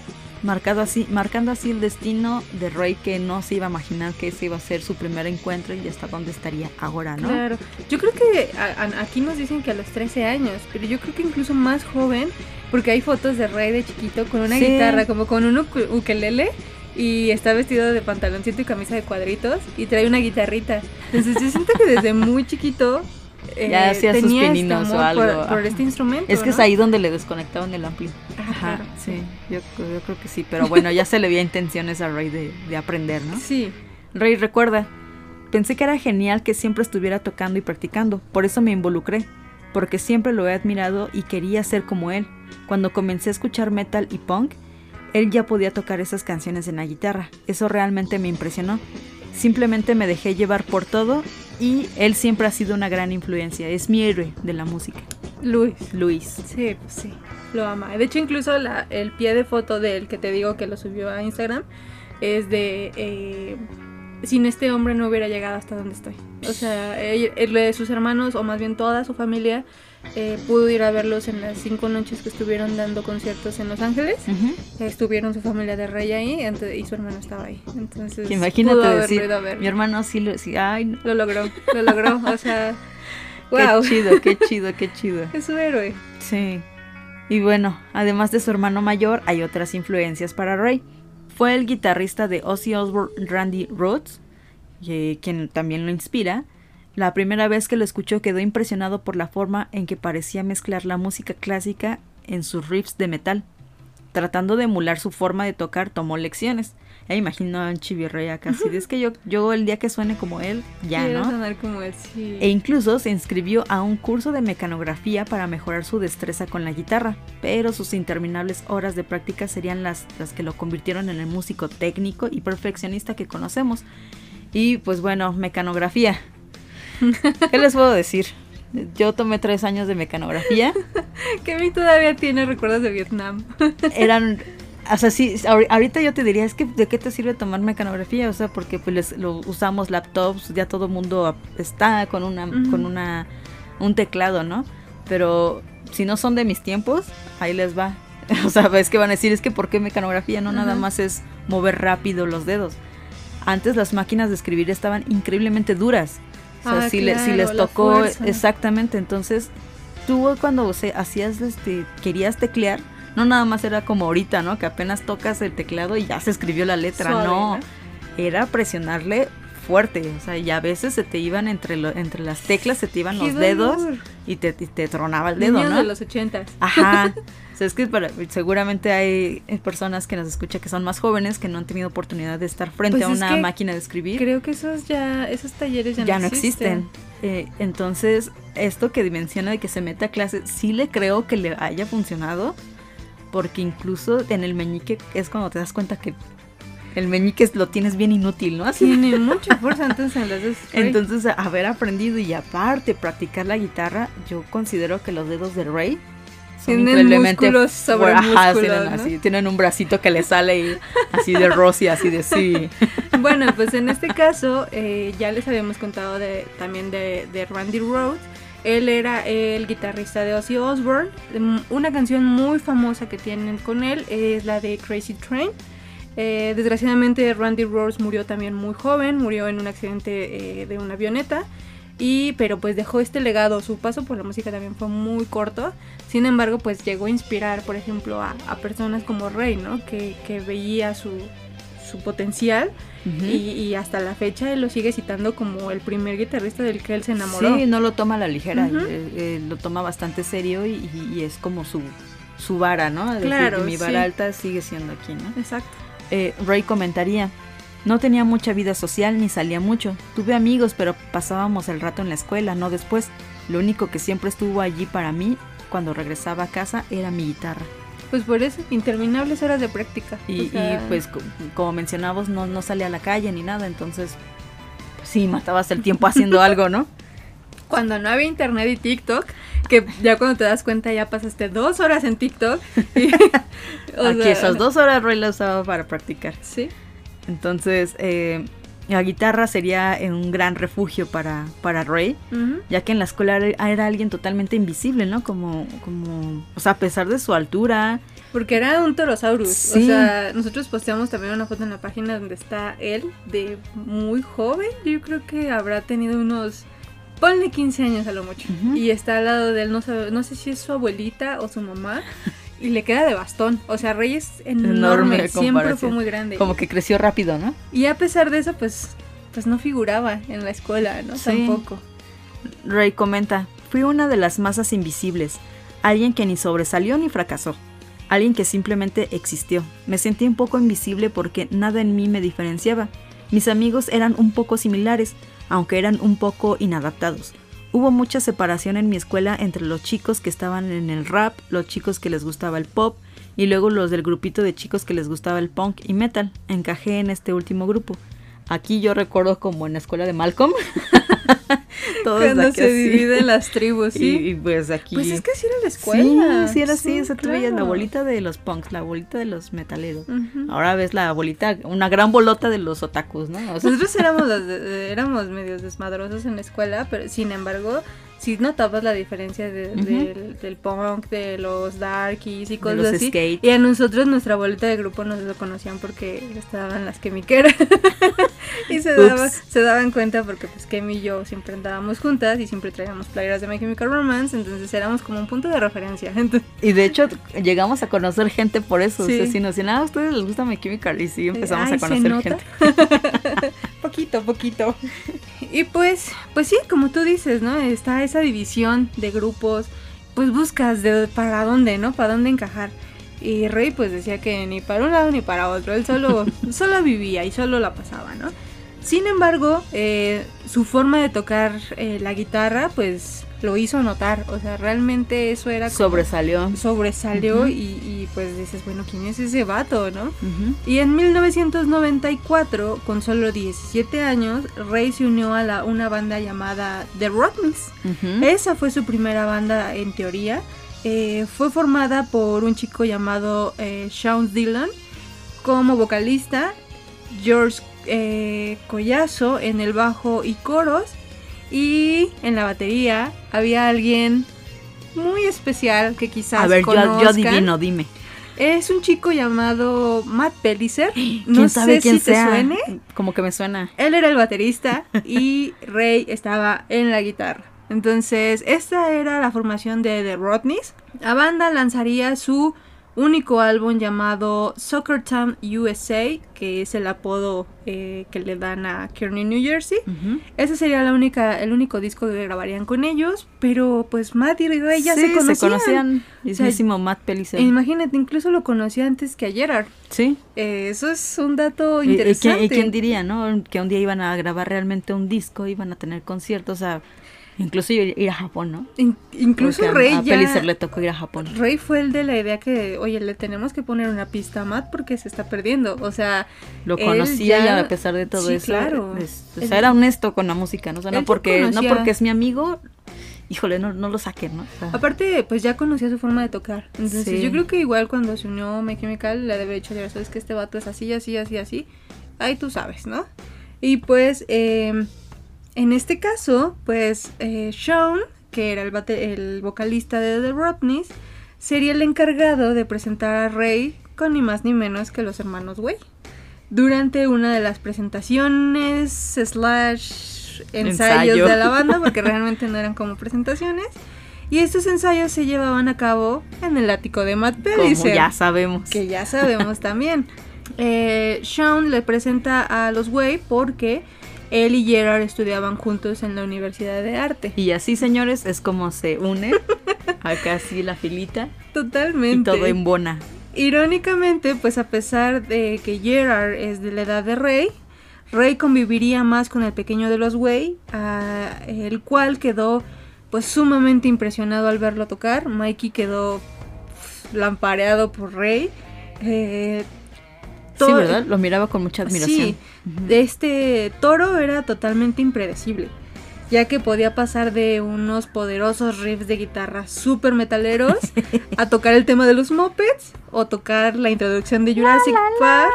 marcado así, marcando así el destino de Ray que no se iba a imaginar que ese iba a ser su primer encuentro y hasta dónde estaría ahora, ¿no? Claro. Yo creo que a- a- aquí nos dicen que a los 13 años, pero yo creo que incluso más joven, porque hay fotos de Rey de chiquito con una Sí. guitarra, como con un ukelele. Y está vestido de pantaloncito y camisa de cuadritos y trae una guitarrita. Entonces yo siento que desde muy chiquito eh, Ya hacía sus este pininos o por- algo, por, este instrumento. Es que es ¿no? ahí donde le desconectaban el ampli. Ajá, Ajá, claro. sí, yo, yo creo que sí, pero bueno, ya se le veía intenciones a Ray de, de aprender, ¿no? Sí. Ray recuerda, pensé que era genial que siempre estuviera tocando y practicando, por eso me involucré, porque siempre lo he admirado y quería ser como él. Cuando comencé a escuchar metal y punk, él ya podía tocar esas canciones en la guitarra, eso realmente me impresionó. Simplemente me dejé llevar por todo y él siempre ha sido una gran influencia, es mi héroe de la música, Luis. Luis. Sí, pues sí. Lo ama. De hecho, incluso la- el pie de foto del que te digo que lo subió a Instagram es de. eh, sin este hombre no hubiera llegado hasta donde estoy. O sea, él- él de sus hermanos, o más bien toda su familia, eh, pudo ir a verlos en las cinco noches que estuvieron dando conciertos en Los Ángeles. Estuvieron su familia de rey ahí y su hermano estaba ahí. Entonces, imagínate pudo haberlo decir, ido a ver. mi hermano sí lo, sí, ay, no. Lo logró, lo logró. O sea, wow. qué chido, qué chido, qué chido. Es su héroe. Sí. Y bueno, además de su hermano mayor, hay otras influencias para Ray. Fue el guitarrista de Ozzy Osbourne, Randy Rhoads, quien también lo inspira. La primera vez que lo escuchó quedó impresionado por la forma en que parecía mezclar la música clásica en sus riffs de metal. Tratando de emular su forma de tocar, tomó lecciones. E imagino a un chivirrey acá, de, es que yo, yo el día que suene como él, ya, Quiero ¿no? sonar como él, sí. E incluso se inscribió a un curso de mecanografía para mejorar su destreza con la guitarra, pero sus interminables horas de práctica serían las, las que lo convirtieron en el músico técnico y perfeccionista que conocemos. Y pues bueno, mecanografía. ¿Qué les puedo decir? Yo tomé tres años de mecanografía. Kevin todavía tiene recuerdos de Vietnam. Eran, o sea, sí, ahori- ahorita yo te diría, es que ¿de qué te sirve tomar mecanografía? O sea, porque pues les- lo usamos laptops, ya todo mundo está con una, Ujú. con una, un teclado, ¿no? Pero si no son de mis tiempos, ahí les va. O sea, es que van a decir, es que ¿por qué mecanografía? No, nada Ajá. más es mover rápido los dedos. Antes las máquinas de escribir estaban increíblemente duras. Sea, Ah, si, le- si les tocó exactamente, entonces tú cuando o sea, hacías este querías teclear, no nada más era como ahorita, ¿no? Que apenas tocas el teclado y ya se escribió la letra, Suave, no. ¿no? Era presionarle fuerte, o sea, y a veces se te iban entre lo- entre las teclas se te iban ¡Qué los dedos y te, y te tronaba el dedo, Niños ¿no? de los ochentas. Ajá. O sea, es que para- seguramente hay eh, personas que nos escuchan que son más jóvenes que no han tenido oportunidad de estar frente Pues a es una máquina de escribir Creo que esos ya, esos talleres ya, ya no existen. Eh, entonces, esto que menciona de que se mete a clase, sí le creo que le haya funcionado, porque incluso en el meñique es cuando te das cuenta que el meñique lo tienes bien inútil, ¿no? Así. Tiene mucha fuerza entonces en. Entonces, haber aprendido y aparte practicar la guitarra, yo considero que los dedos de Ray son Tienen músculos sobre ajá, músculos, tienen, ¿no? así, tienen un bracito que le sale y así de Rosy, así de sí. Bueno, pues en este caso eh, ya les habíamos contado de, también de, de Randy Rhoads. Él era el guitarrista de Ozzy Osbourne. Mm, Una canción muy famosa que tienen con él es la de Crazy Train. Eh, desgraciadamente Randy Rhoads murió también muy joven, murió en un accidente eh, de una avioneta. Y, pero pues dejó este legado, su paso por la música también fue muy corto. Sin embargo, pues llegó a inspirar, por ejemplo, a, a personas como Rey, ¿no? Que, que veía su, su potencial y, y hasta la fecha él lo sigue citando como el primer guitarrista del que él se enamoró. Sí, no lo toma a la ligera, eh, eh, lo toma bastante serio y, es como su, su vara, ¿no? Es Claro, mi vara sí. alta sigue siendo aquí, ¿no? Exacto. Eh, Ray comentaría, no tenía mucha vida social ni salía mucho. Tuve amigos, pero pasábamos el rato en la escuela, no después. Lo único que siempre estuvo allí para mí cuando regresaba a casa era mi guitarra. Pues por eso, interminables horas de práctica. Y, O sea, y, pues co- como mencionabas, no, no salía a la calle ni nada, entonces pues, sí, matabas el tiempo haciendo algo, ¿no? Cuando no había internet y TikTok, que ya cuando te das cuenta ya pasaste dos horas en TikTok. y- o Aquí sea, esas dos horas Ray la usaba para practicar. Sí. Entonces, eh, la guitarra sería un gran refugio para, para Ray, ya que en la escuela era era alguien totalmente invisible, ¿no? Como, como, o sea, a pesar de su altura, Porque era un Torosaurus. Sí. O sea, nosotros posteamos también una foto en la página donde está él de muy joven. Yo creo que habrá tenido unos. Ponle 15 años a lo mucho. Y está al lado de él, no, sabe- no sé si es su abuelita o su mamá. Y le queda de bastón. O sea, Rey es enorme. Enorme siempre fue muy grande. como que creció rápido, ¿no? Y a pesar de eso, pues, pues no figuraba en la escuela, ¿no? Sí. Tampoco. Ray comenta, fui una de las masas invisibles, alguien que ni sobresalió ni fracasó, alguien que simplemente existió. Me sentí un poco invisible porque nada en mí me diferenciaba. Mis amigos eran un poco similares, aunque eran un poco inadaptados. Hubo mucha separación en mi escuela entre los chicos que estaban en el rap, los chicos que les gustaba el pop y luego los del grupito de chicos que les gustaba el punk y metal. Encajé en este último grupo. Aquí yo recuerdo como en la escuela de Malcolm, todos Cuando se así. dividen las tribus, ¿sí? y pues aquí. Pues es que así era la escuela. Sí, sí era así. Esa tú veías la claro. bolita de los punks, la bolita de los metaleros. Ahora ves la bolita, una gran bolota de los otakus, ¿no? O sea, Nosotros éramos, los de- de- éramos medios desmadrosos en la escuela, pero sin embargo, sí notabas la diferencia de- del, del punk, de los darkies y cosas los así. skate. Y a nosotros, nuestra bolita de grupo, nos lo conocían porque estaban las quemiqueras. y se, daba- se daban cuenta porque pues Kemi y yo siempre andábamos juntas y siempre traíamos playeras de My Chemical Romance, entonces éramos como un punto de referencia. Entonces, Y de hecho llegamos a conocer gente por eso. Sí. O sea, si nos decían, ah, a ustedes les gusta My Chemical. Y sí, empezamos Ay, a ¿se conocer gente. poquito, poquito. Y pues, pues sí, como tú dices, ¿no? Está esa división de grupos, pues buscas de para dónde, ¿no? Para dónde encajar. Y Rey pues decía que ni para un lado ni para otro, él solo, solo vivía y solo la pasaba, ¿no? Sin embargo, eh, su forma de tocar eh, la guitarra pues lo hizo notar, o sea, realmente eso era como- Sobresalió. sobresalió y, y, pues dices, bueno, ¿quién es ese vato, no? Y en 1994, con solo 17 años, Ray se unió a la, una banda llamada The. Ujú. Esa fue su primera banda en teoría. Eh, fue formada por un chico llamado eh, Sean Dillon como vocalista, George eh, Collazo en el bajo y coros, y en la batería había alguien muy especial que quizás A ver, yo, adivino, dime. Es un chico llamado Matt Pellicer. ¿Quién No sabe sé quién si te suene. Como que me suena. Él era el baterista y Ray estaba en la guitarra. Entonces, esta era la formación de The Rodneys. La banda lanzaría su único álbum llamado Soccer Town USA, que es el apodo eh, que le dan a Kearney, New Jersey. Ese sería la única, el único disco que grabarían con ellos, pero pues Matt y Ray ya Sí, se conocían. conocían. O sea, Mismísimo Matt Pellicer. Imagínate, incluso lo conocía antes que a Gerard. sí. Eh, eso es un dato Y- y interesante. quién- ¿Y quién diría, no? Que un día iban a grabar realmente un disco, iban a tener conciertos, o sea, incluso ir, ir a Japón, ¿no? In- incluso Porque a- Rey a, ya... Pellicer le tocó ir a Japón. Rey fue el de la idea que, oye, le tenemos que poner una pista a Matt porque se está perdiendo. O sea, Lo conocía y ya- a pesar de todo sí, eso, claro. es- o sea, era honesto con la música, ¿no? O sea, no porque, no porque es mi amigo, híjole, no, no lo saquen, ¿no? O sea, aparte, pues ya conocía su forma de tocar. Entonces, Sí. yo creo que igual cuando se unió My Chemical, le debe haber dicho, ya sabes que este vato es así, así, así, así. Ahí tú sabes, ¿no? Y pues, eh, en este caso, pues, eh, Sean, que era el, bate- el vocalista de The Rodneys, sería el encargado de presentar a Ray con ni más ni menos que los hermanos Way. Durante una de las presentaciones slash ensayos Ensayo. de la banda, porque realmente no eran como presentaciones. Y estos ensayos se llevaban a cabo en el ático de Matt como Pellicer, ya sabemos. que ya sabemos también. Eh, Sean le presenta a los Way porque él y Gerard estudiaban juntos en la Universidad de Arte. Y así, señores, es como se une acá así la filita y Totalmente. todo en bona. Irónicamente, pues a pesar de que Gerard es de la edad de Rey, Rey conviviría más con el pequeño de los Way, el cual quedó pues sumamente impresionado al verlo tocar. Mikey quedó pf, lampareado por Rey. Eh, Sí, ¿verdad? Lo miraba con mucha admiración. Sí, de este toro era totalmente impredecible, ya que podía pasar de unos poderosos riffs de guitarra super metaleros a tocar el tema de los Muppets o tocar la introducción de Jurassic Park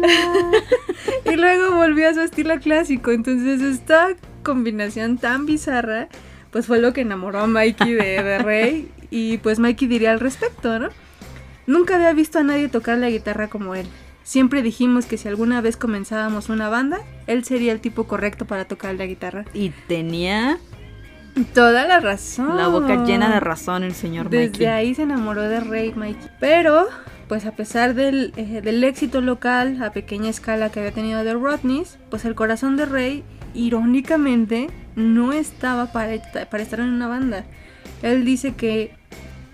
y luego volvió a su estilo clásico. Entonces esta combinación tan bizarra pues fue lo que enamoró a Mikey de, de Rey y pues Mikey diría al respecto, ¿no? Nunca había visto a nadie tocar la guitarra como él. Siempre dijimos que si alguna vez comenzábamos una banda, él sería el tipo correcto para tocar la guitarra. Y tenía Toda la razón. la boca llena de razón el señor Desde Mikey. ahí se enamoró de Ray Mikey. Pero, pues a pesar del, eh, del éxito local a pequeña escala que había tenido The Rodneys, pues el corazón de Ray, irónicamente, no estaba para, para estar en una banda. Él dice que,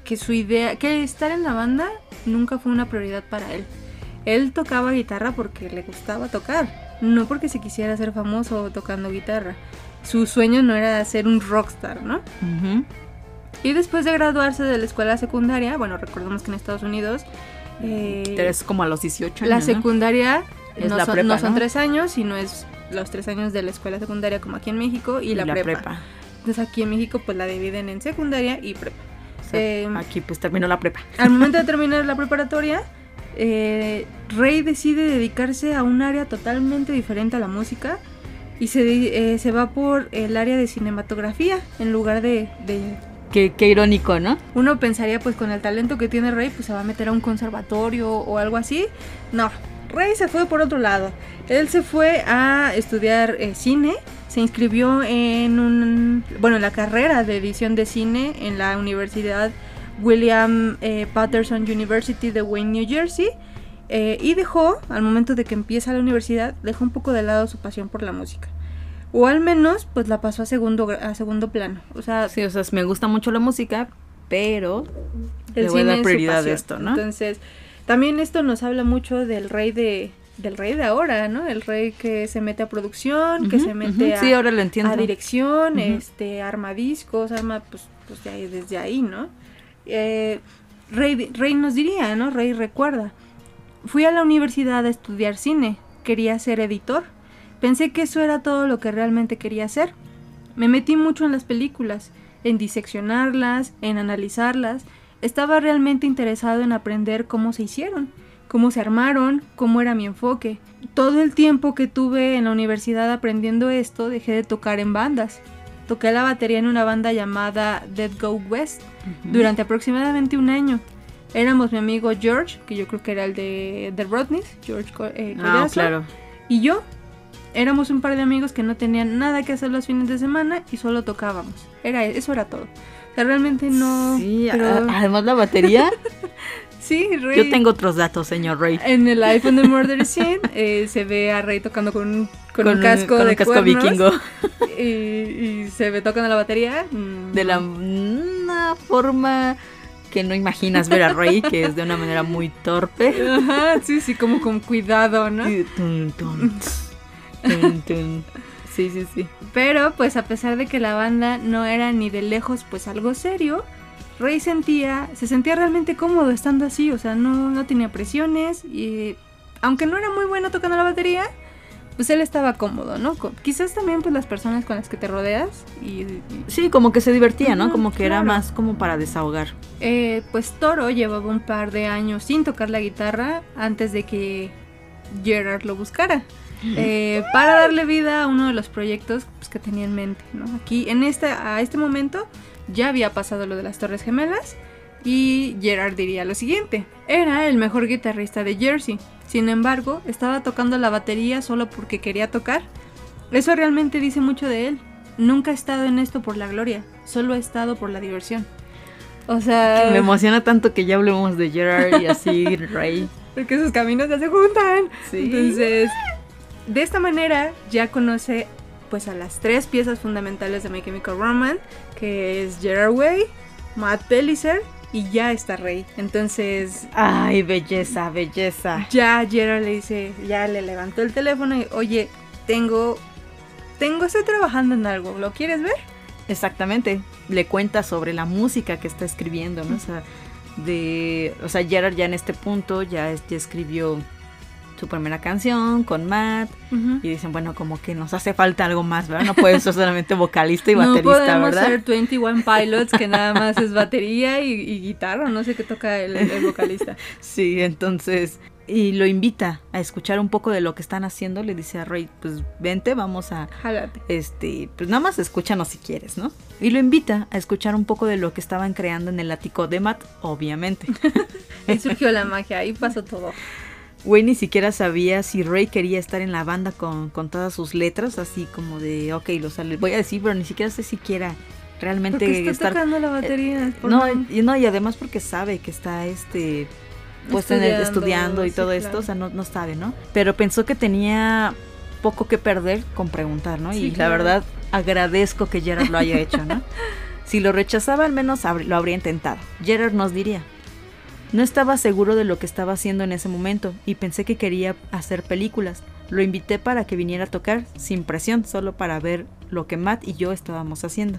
que su idea, que estar en la banda nunca fue una prioridad para él. Él tocaba guitarra porque le gustaba tocar, no porque se quisiera ser famoso tocando guitarra. Su sueño no era ser un rockstar, ¿no? Ujú. Y después de graduarse de la escuela secundaria, bueno, recordemos que en Estados Unidos eh, Es como a los 18 años. la ¿no? secundaria Es no, la son, prepa, no son ¿no? tres años, sino es los tres años de la escuela secundaria como aquí en México y, la, prepa. Entonces aquí en México pues la dividen en secundaria y prepa. Em, aquí pues terminó la prepa. Al momento de terminar la preparatoria, eh, Rey decide dedicarse a un área totalmente diferente a la música y se, eh, se va por el área de cinematografía en lugar de... de Qué, qué, irónico, ¿no? Uno pensaría pues con el talento que tiene Rey pues se va a meter a un conservatorio o algo así. No, Rey se fue por otro lado. Él se fue a estudiar eh, cine, se inscribió en un, bueno, en la carrera de edición de cine en la Universidad William eh, Patterson University de Wayne, New Jersey. Eh, y dejó, al momento de que empieza la universidad, dejó un poco de lado su pasión por la música. O al menos, pues la pasó a segundo, a segundo plano. O sea, sí, o sea, me gusta mucho la música, pero el le voy a dar prioridad a esto, ¿no? Entonces, también esto nos habla mucho del rey de, del rey de ahora, ¿no? El rey que se mete a producción, que se mete a, sí, ahora lo entiendo. a dirección, este, arma discos, arma, pues, pues desde ahí, ¿no? Eh, rey, rey nos diría, ¿no? Rey recuerda. Fui a la universidad a estudiar cine, quería ser editor. Pensé que eso era todo lo que realmente quería hacer. Me metí mucho en las películas, en diseccionarlas, en analizarlas. Estaba realmente interesado en aprender cómo se hicieron, cómo se armaron, cómo era mi enfoque. Todo el tiempo que tuve en la universidad aprendiendo esto, dejé de tocar en bandas. Toqué la batería en una banda llamada Dead Go West durante aproximadamente un año. Éramos mi amigo George, que yo creo que era el de The Rodneys, George eh, ah, claro. y yo. Éramos un par de amigos que no tenían nada que hacer los fines de semana y solo tocábamos. Era eso era todo. O sea, realmente no. Sí, además la batería. sí, Rey. Yo tengo otros datos, señor Rey. En el iPhone de Murder Scene eh, se ve a Rey tocando con, con, un casco con de un casco vikingo. Y, se ve tocando la batería. De la una forma que no imaginas ver a Rey, que es de una manera muy torpe. Ajá, sí, sí, como con cuidado, ¿no? Sí, sí, sí. Pero pues a pesar de que la banda no era ni de lejos pues algo serio, Rey sentía, se sentía realmente cómodo estando así, o sea, no, no tenía presiones y aunque no era muy bueno tocando la batería, pues él estaba cómodo, ¿no? Quizás también pues las personas con las que te rodeas y... sí, como que se divertía, ¿no? Como que era más como para desahogar. Eh, pues Toro llevaba un par de años sin tocar la guitarra antes de que Gerard lo buscara. Eh, para darle vida a uno de los proyectos pues, que tenía en mente, ¿no? Aquí, en este, a este momento, ya había pasado lo de las Torres Gemelas y Gerard diría lo siguiente, era el mejor guitarrista de Jersey, sin embargo, estaba tocando la batería solo porque quería tocar. Eso realmente dice mucho de él. Nunca ha estado en esto por la gloria, solo ha estado por la diversión. O sea... me emociona tanto que ya hablemos de Gerard y así, Ray. Porque sus caminos ya se juntan. Entonces, de esta manera ya conoce pues a las tres piezas fundamentales de My Chemical Romance, que es Gerard Way, Matt Pellicer y ya está Rey. Entonces. Ay, belleza, belleza. Ya Gerard le dice, ya le levantó el teléfono y, oye, tengo. Tengo, estoy trabajando en algo, ¿lo quieres ver? Exactamente. Le cuenta sobre la música que está escribiendo, ¿no? O sea, de. O sea, Gerard ya en este punto ya, ya escribió su primera canción con Matt y dicen, bueno, como que nos hace falta algo más, ¿verdad? No puede ser solamente vocalista y baterista, ¿verdad? No podemos ser 21 Pilots que nada más es batería y, guitarra, no sé qué toca el, vocalista. sí, entonces y lo invita a escuchar un poco de lo que están haciendo, le dice a Ray, pues vente, vamos a Jálate. este, pues nada más escúchanos si quieres, ¿no? Y lo invita a escuchar un poco de lo que estaban creando en el ático de Matt, obviamente. ahí surgió la magia, ahí pasó todo. Güey ni siquiera sabía si Ray quería estar en la banda con, todas sus letras, así como de, ok, lo sale, voy a decir, pero ni siquiera sé si quiera realmente porque está tocando la batería. Eh, no, y, no, y además porque sabe que está este pues estudiando, estudiando y todo esto, o sea, no, no sabe, ¿no? Pero pensó que tenía poco que perder con preguntar, ¿no? y la verdad agradezco que Gerard lo haya hecho, ¿no? si lo rechazaba al menos lo habría intentado. Gerard nos diría, no estaba seguro de lo que estaba haciendo en ese momento y pensé que quería hacer películas. Lo invité para que viniera a tocar, sin presión, solo para ver lo que Matt y yo estábamos haciendo.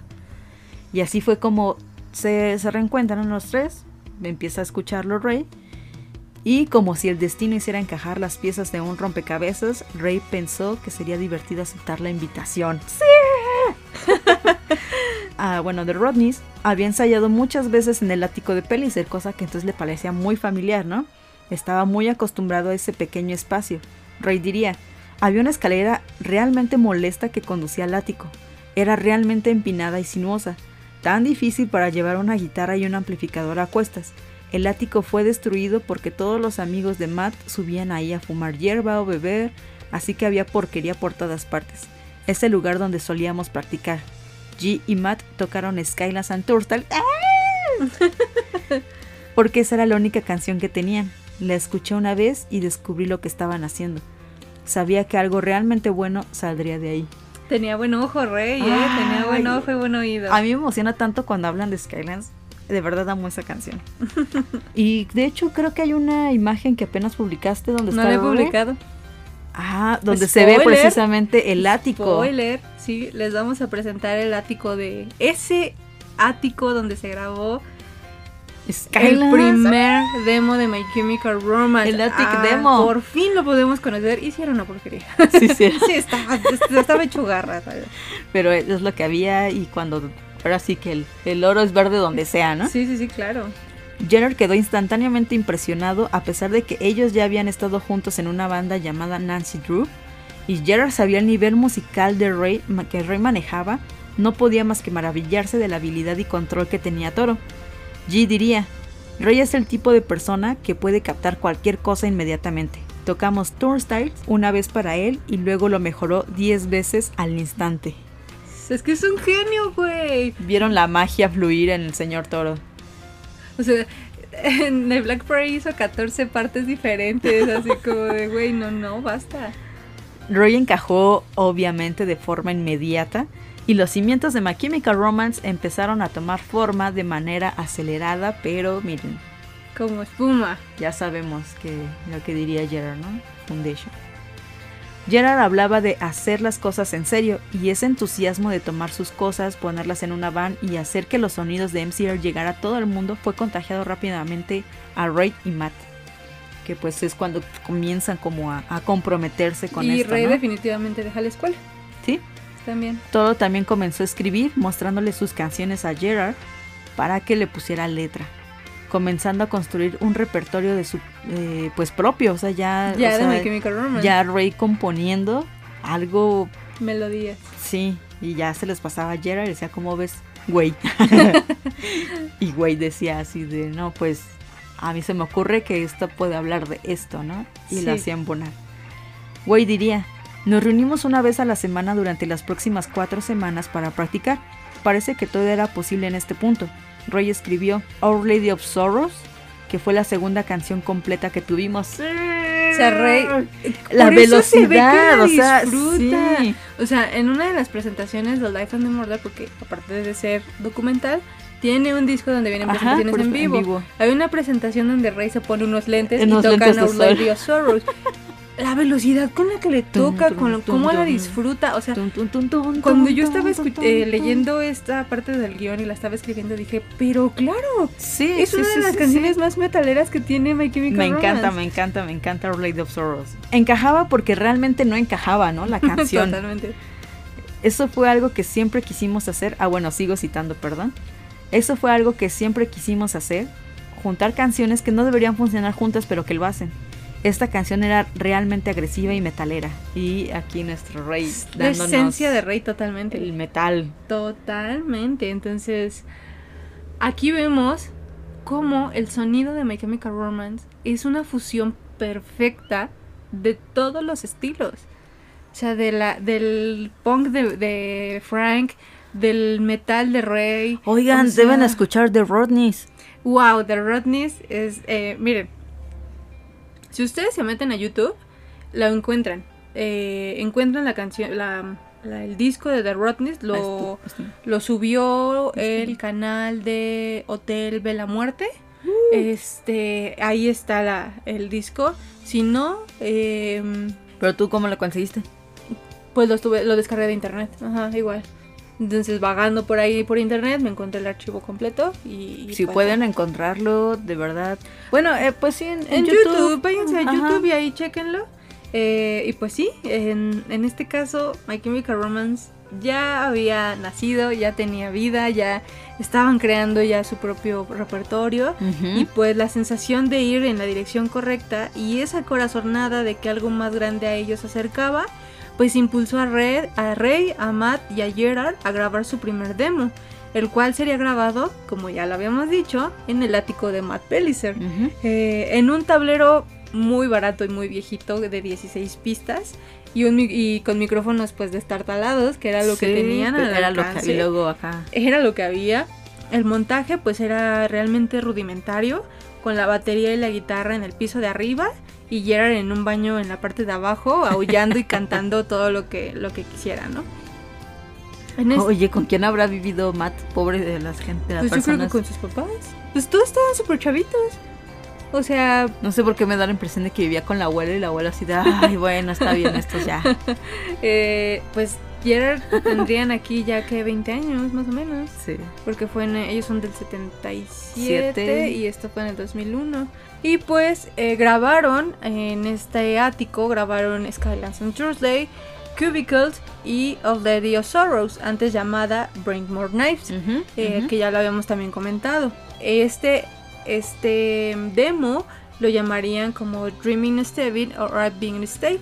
Y así fue como se, reencuentran los tres, empieza a escucharlo Ray Y como si el destino hiciera encajar las piezas de un rompecabezas, Ray pensó que sería divertido aceptar la invitación. ¡Sí! ah, bueno, de Rodney's había ensayado muchas veces en el ático de Pellicer, cosa que entonces le parecía muy familiar, ¿no? Estaba muy acostumbrado a ese pequeño espacio. Ray diría, había una escalera realmente molesta que conducía al ático. Era realmente empinada y sinuosa, tan difícil para llevar una guitarra y un amplificador a cuestas. El ático fue destruido porque todos los amigos de Matt subían ahí a fumar hierba o beber, así que había porquería por todas partes. Es el lugar donde solíamos practicar. G y Matt tocaron Skylands and Turtle porque esa era la única canción que tenían. La escuché una vez y descubrí lo que estaban haciendo. Sabía que algo realmente bueno saldría de ahí. Tenía buen ojo, Rey, ¿eh? Tenía buen ojo y buen oído. A mí me emociona tanto cuando hablan de Skylands. De verdad amo esa canción. y de hecho creo que hay una imagen que apenas publicaste donde no está... la he publicado. Ah, donde se ve precisamente el ático. Spoiler, sí, les vamos a presentar el ático de ese ático donde se grabó Skylands. el primer demo de My Chemical Romance. El Attic Ah, demo. Por fin lo podemos conocer. Era una porquería. Sí, sí. sí, estaba, estaba hecho garra. ¿sabes? Pero es lo que había y cuando... Ahora sí que el, el oro es verde donde sea, ¿no? Sí, sí, sí, claro. Gerard quedó instantáneamente impresionado a pesar de que ellos ya habían estado juntos en una banda llamada Nancy Drew y Gerard sabía el nivel musical de Ray ma- que Ray manejaba, no podía más que maravillarse de la habilidad y control que tenía Toro. G diría, Ray es el tipo de persona que puede captar cualquier cosa inmediatamente. Tocamos Turnstiles una vez para él y luego lo mejoró 10 veces al instante. Es que es un genio, güey. Vieron la magia fluir en el señor Toro. O sea, en el Black Parade hizo 14 partes diferentes. Así como de, güey, no, no, basta. Roy encajó obviamente de forma inmediata y los cimientos de My Chemical Romance empezaron a tomar forma de manera acelerada, pero miren, Como espuma. ya sabemos que lo que diría Gerard, ¿no? Foundation. Gerard hablaba de hacer las cosas en serio y ese entusiasmo de tomar sus cosas, ponerlas en una van y hacer que los sonidos de MCR llegara a todo el mundo fue contagiado rápidamente a Ray y Matt, que pues es cuando comienzan como a, a comprometerse con y esto, Rey ¿no? definitivamente deja la escuela. Sí, También. Todo también comenzó a escribir, mostrándole sus canciones a Gerard para que le pusiera letra, comenzando a construir un repertorio de su eh, pues propio, o sea, ya, Ya o sea, ya Ray componiendo algo, Melodías. sí, y ya se les pasaba a Gerard y decía, ¿cómo ves, güey? y güey decía así de, no, pues a mí se me ocurre que esto puede hablar de esto, ¿no? Y Sí. lo hacían bonar. Güey diría, nos reunimos una vez a la semana durante las próximas cuatro semanas para practicar. Parece que todo era posible en este punto. Roy escribió Our Lady of Sorrows, que fue la segunda canción completa que tuvimos. O sea, Rey. La por eso se ve que velocidad, o sea, disfruta. sí. O sea, en una de las presentaciones de Life and the Murder, porque aparte de ser documental, tiene un disco donde vienen presentaciones en en vivo. Hay una presentación donde Rey se pone unos lentes Unos y tocan Our. Lady of Sorrows. La velocidad con la que le toca, tum, con lo- tum, cómo la disfruta, o sea, cuando yo estaba eh, leyendo esta parte del guion y la estaba escribiendo, dije, pero claro, Sí, es sí, una sí, de las sí, canciones más metaleras que tiene My Chemical Me encanta, me encanta, me encanta Lady of Sorrows. Encajaba porque realmente no encajaba, ¿no? La canción. Totalmente. Eso fue algo que siempre quisimos hacer. Ah, bueno, sigo citando, perdón. Eso fue algo que siempre quisimos hacer. Juntar canciones que no deberían funcionar juntas, pero que lo hacen. Esta canción era realmente agresiva y metalera. Y aquí nuestro rey La esencia de Rey totalmente. el metal. Totalmente. Entonces, aquí vemos cómo el sonido de My Chemical Romance es una fusión perfecta de todos los estilos. O sea, de la, del punk de, de Frank, del metal de Rey. Oigan, O sea, deben escuchar The Rodneys. Wow, The Rodneys es. eh, miren, si ustedes se meten a YouTube, lo encuentran. Eh, encuentran la canción, la, la- el disco de The Rodneys, lo, lo subió el canal de Hotel Bella Muerte. Este, ahí está la, el disco. Si no, em, Pero tú, ¿cómo lo conseguiste? pues lo, estuve, lo descargué de internet. Ajá, igual. Entonces, vagando por ahí por internet, me encontré el archivo completo y... y Si pues, pueden encontrarlo, de verdad. Bueno, eh, pues sí, en, en En YouTube, YouTube. váyanse a. YouTube y ahí chequenlo. Eh, y pues sí, en, en este caso, My Chemical Romance ya había nacido, ya tenía vida, ya estaban creando ya su propio repertorio. Y pues la sensación de ir en la dirección correcta y esa corazonada de que algo más grande a ellos acercaba, pues impulsó a Red, a Rey, a Matt y a Gerard a grabar su primer demo, el cual sería grabado, como ya lo habíamos dicho, en el ático de Matt Pellicer. Eh, en un tablero muy barato y muy viejito de 16 pistas y, un mi- y con micrófonos pues destartalados, que era lo que tenían era lo que, y luego acá. Era lo que había. El montaje pues era realmente rudimentario, con la batería y la guitarra en el piso de arriba y Gerard en un baño en la parte de abajo, aullando y cantando todo lo que, lo que quisiera, ¿no? Oye, ¿con quién habrá vivido Matt? Pobre de las gente, de las pues yo creo que con sus papás. Pues todos estaban súper chavitos. O sea, No sé por qué me da la impresión de que vivía con la abuela y la abuela así de, ay, bueno, está bien, esto ya. eh, pues Gerard tendrían aquí ya que 20 años más o menos. Sí. Porque fue en, ellos son del 77 Siete. y esto fue en el 2001. Y pues eh, grabaron en este ático, grabaron Skylands on Thursday, Cubicles y Of Lady of Sorrows, antes llamada Bring More Knives, Ujú, eh, ujú. que ya lo habíamos también comentado. Este, este demo lo llamarían como Dreaming Stevie o Being Stave.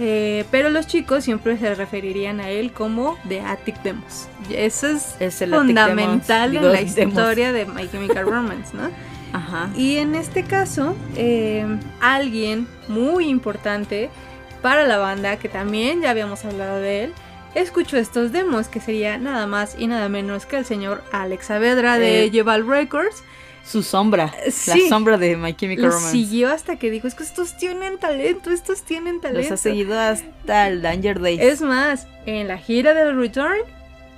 Eh, pero los chicos siempre se referirían a él como The Attic Demos. Eso es, Es el fundamental Demos, en la Demos. historia de My Chemical Romance, ¿no? Ajá. Y en este caso, eh, alguien muy importante para la banda, que también ya habíamos hablado de él, escuchó estos demos, que sería nada más y nada menos que el señor Alex Saavedra de Eh, Jeval Records. Su sombra. Sí. La sombra de My Chemical Lo Romance. siguió hasta que dijo, es que estos tienen talento, estos tienen talento. Los ha seguido hasta el Danger Days. Es más, en la gira del Return,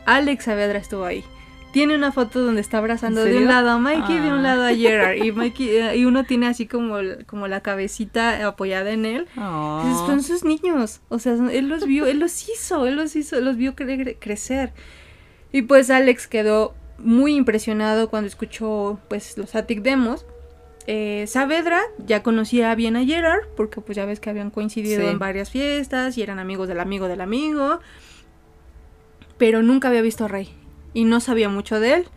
Alex Saavedra estuvo ahí. Tiene una foto donde está abrazando ¿En de un lado a Mikey y de un Ah. lado a Gerard. Y, Mikey, eh, y uno tiene así como, como la cabecita apoyada en él. Oh. Son sus niños. O sea, él los vio, él los hizo, él los hizo, los vio cre- crecer. Y pues Alex quedó muy impresionado cuando escuchó pues los Attic Demos. Eh, Saavedra ya conocía bien a Gerard, porque pues ya ves que habían coincidido Sí. en varias fiestas y eran amigos del amigo del amigo. Pero nunca había visto a Rey y no sabía mucho de él.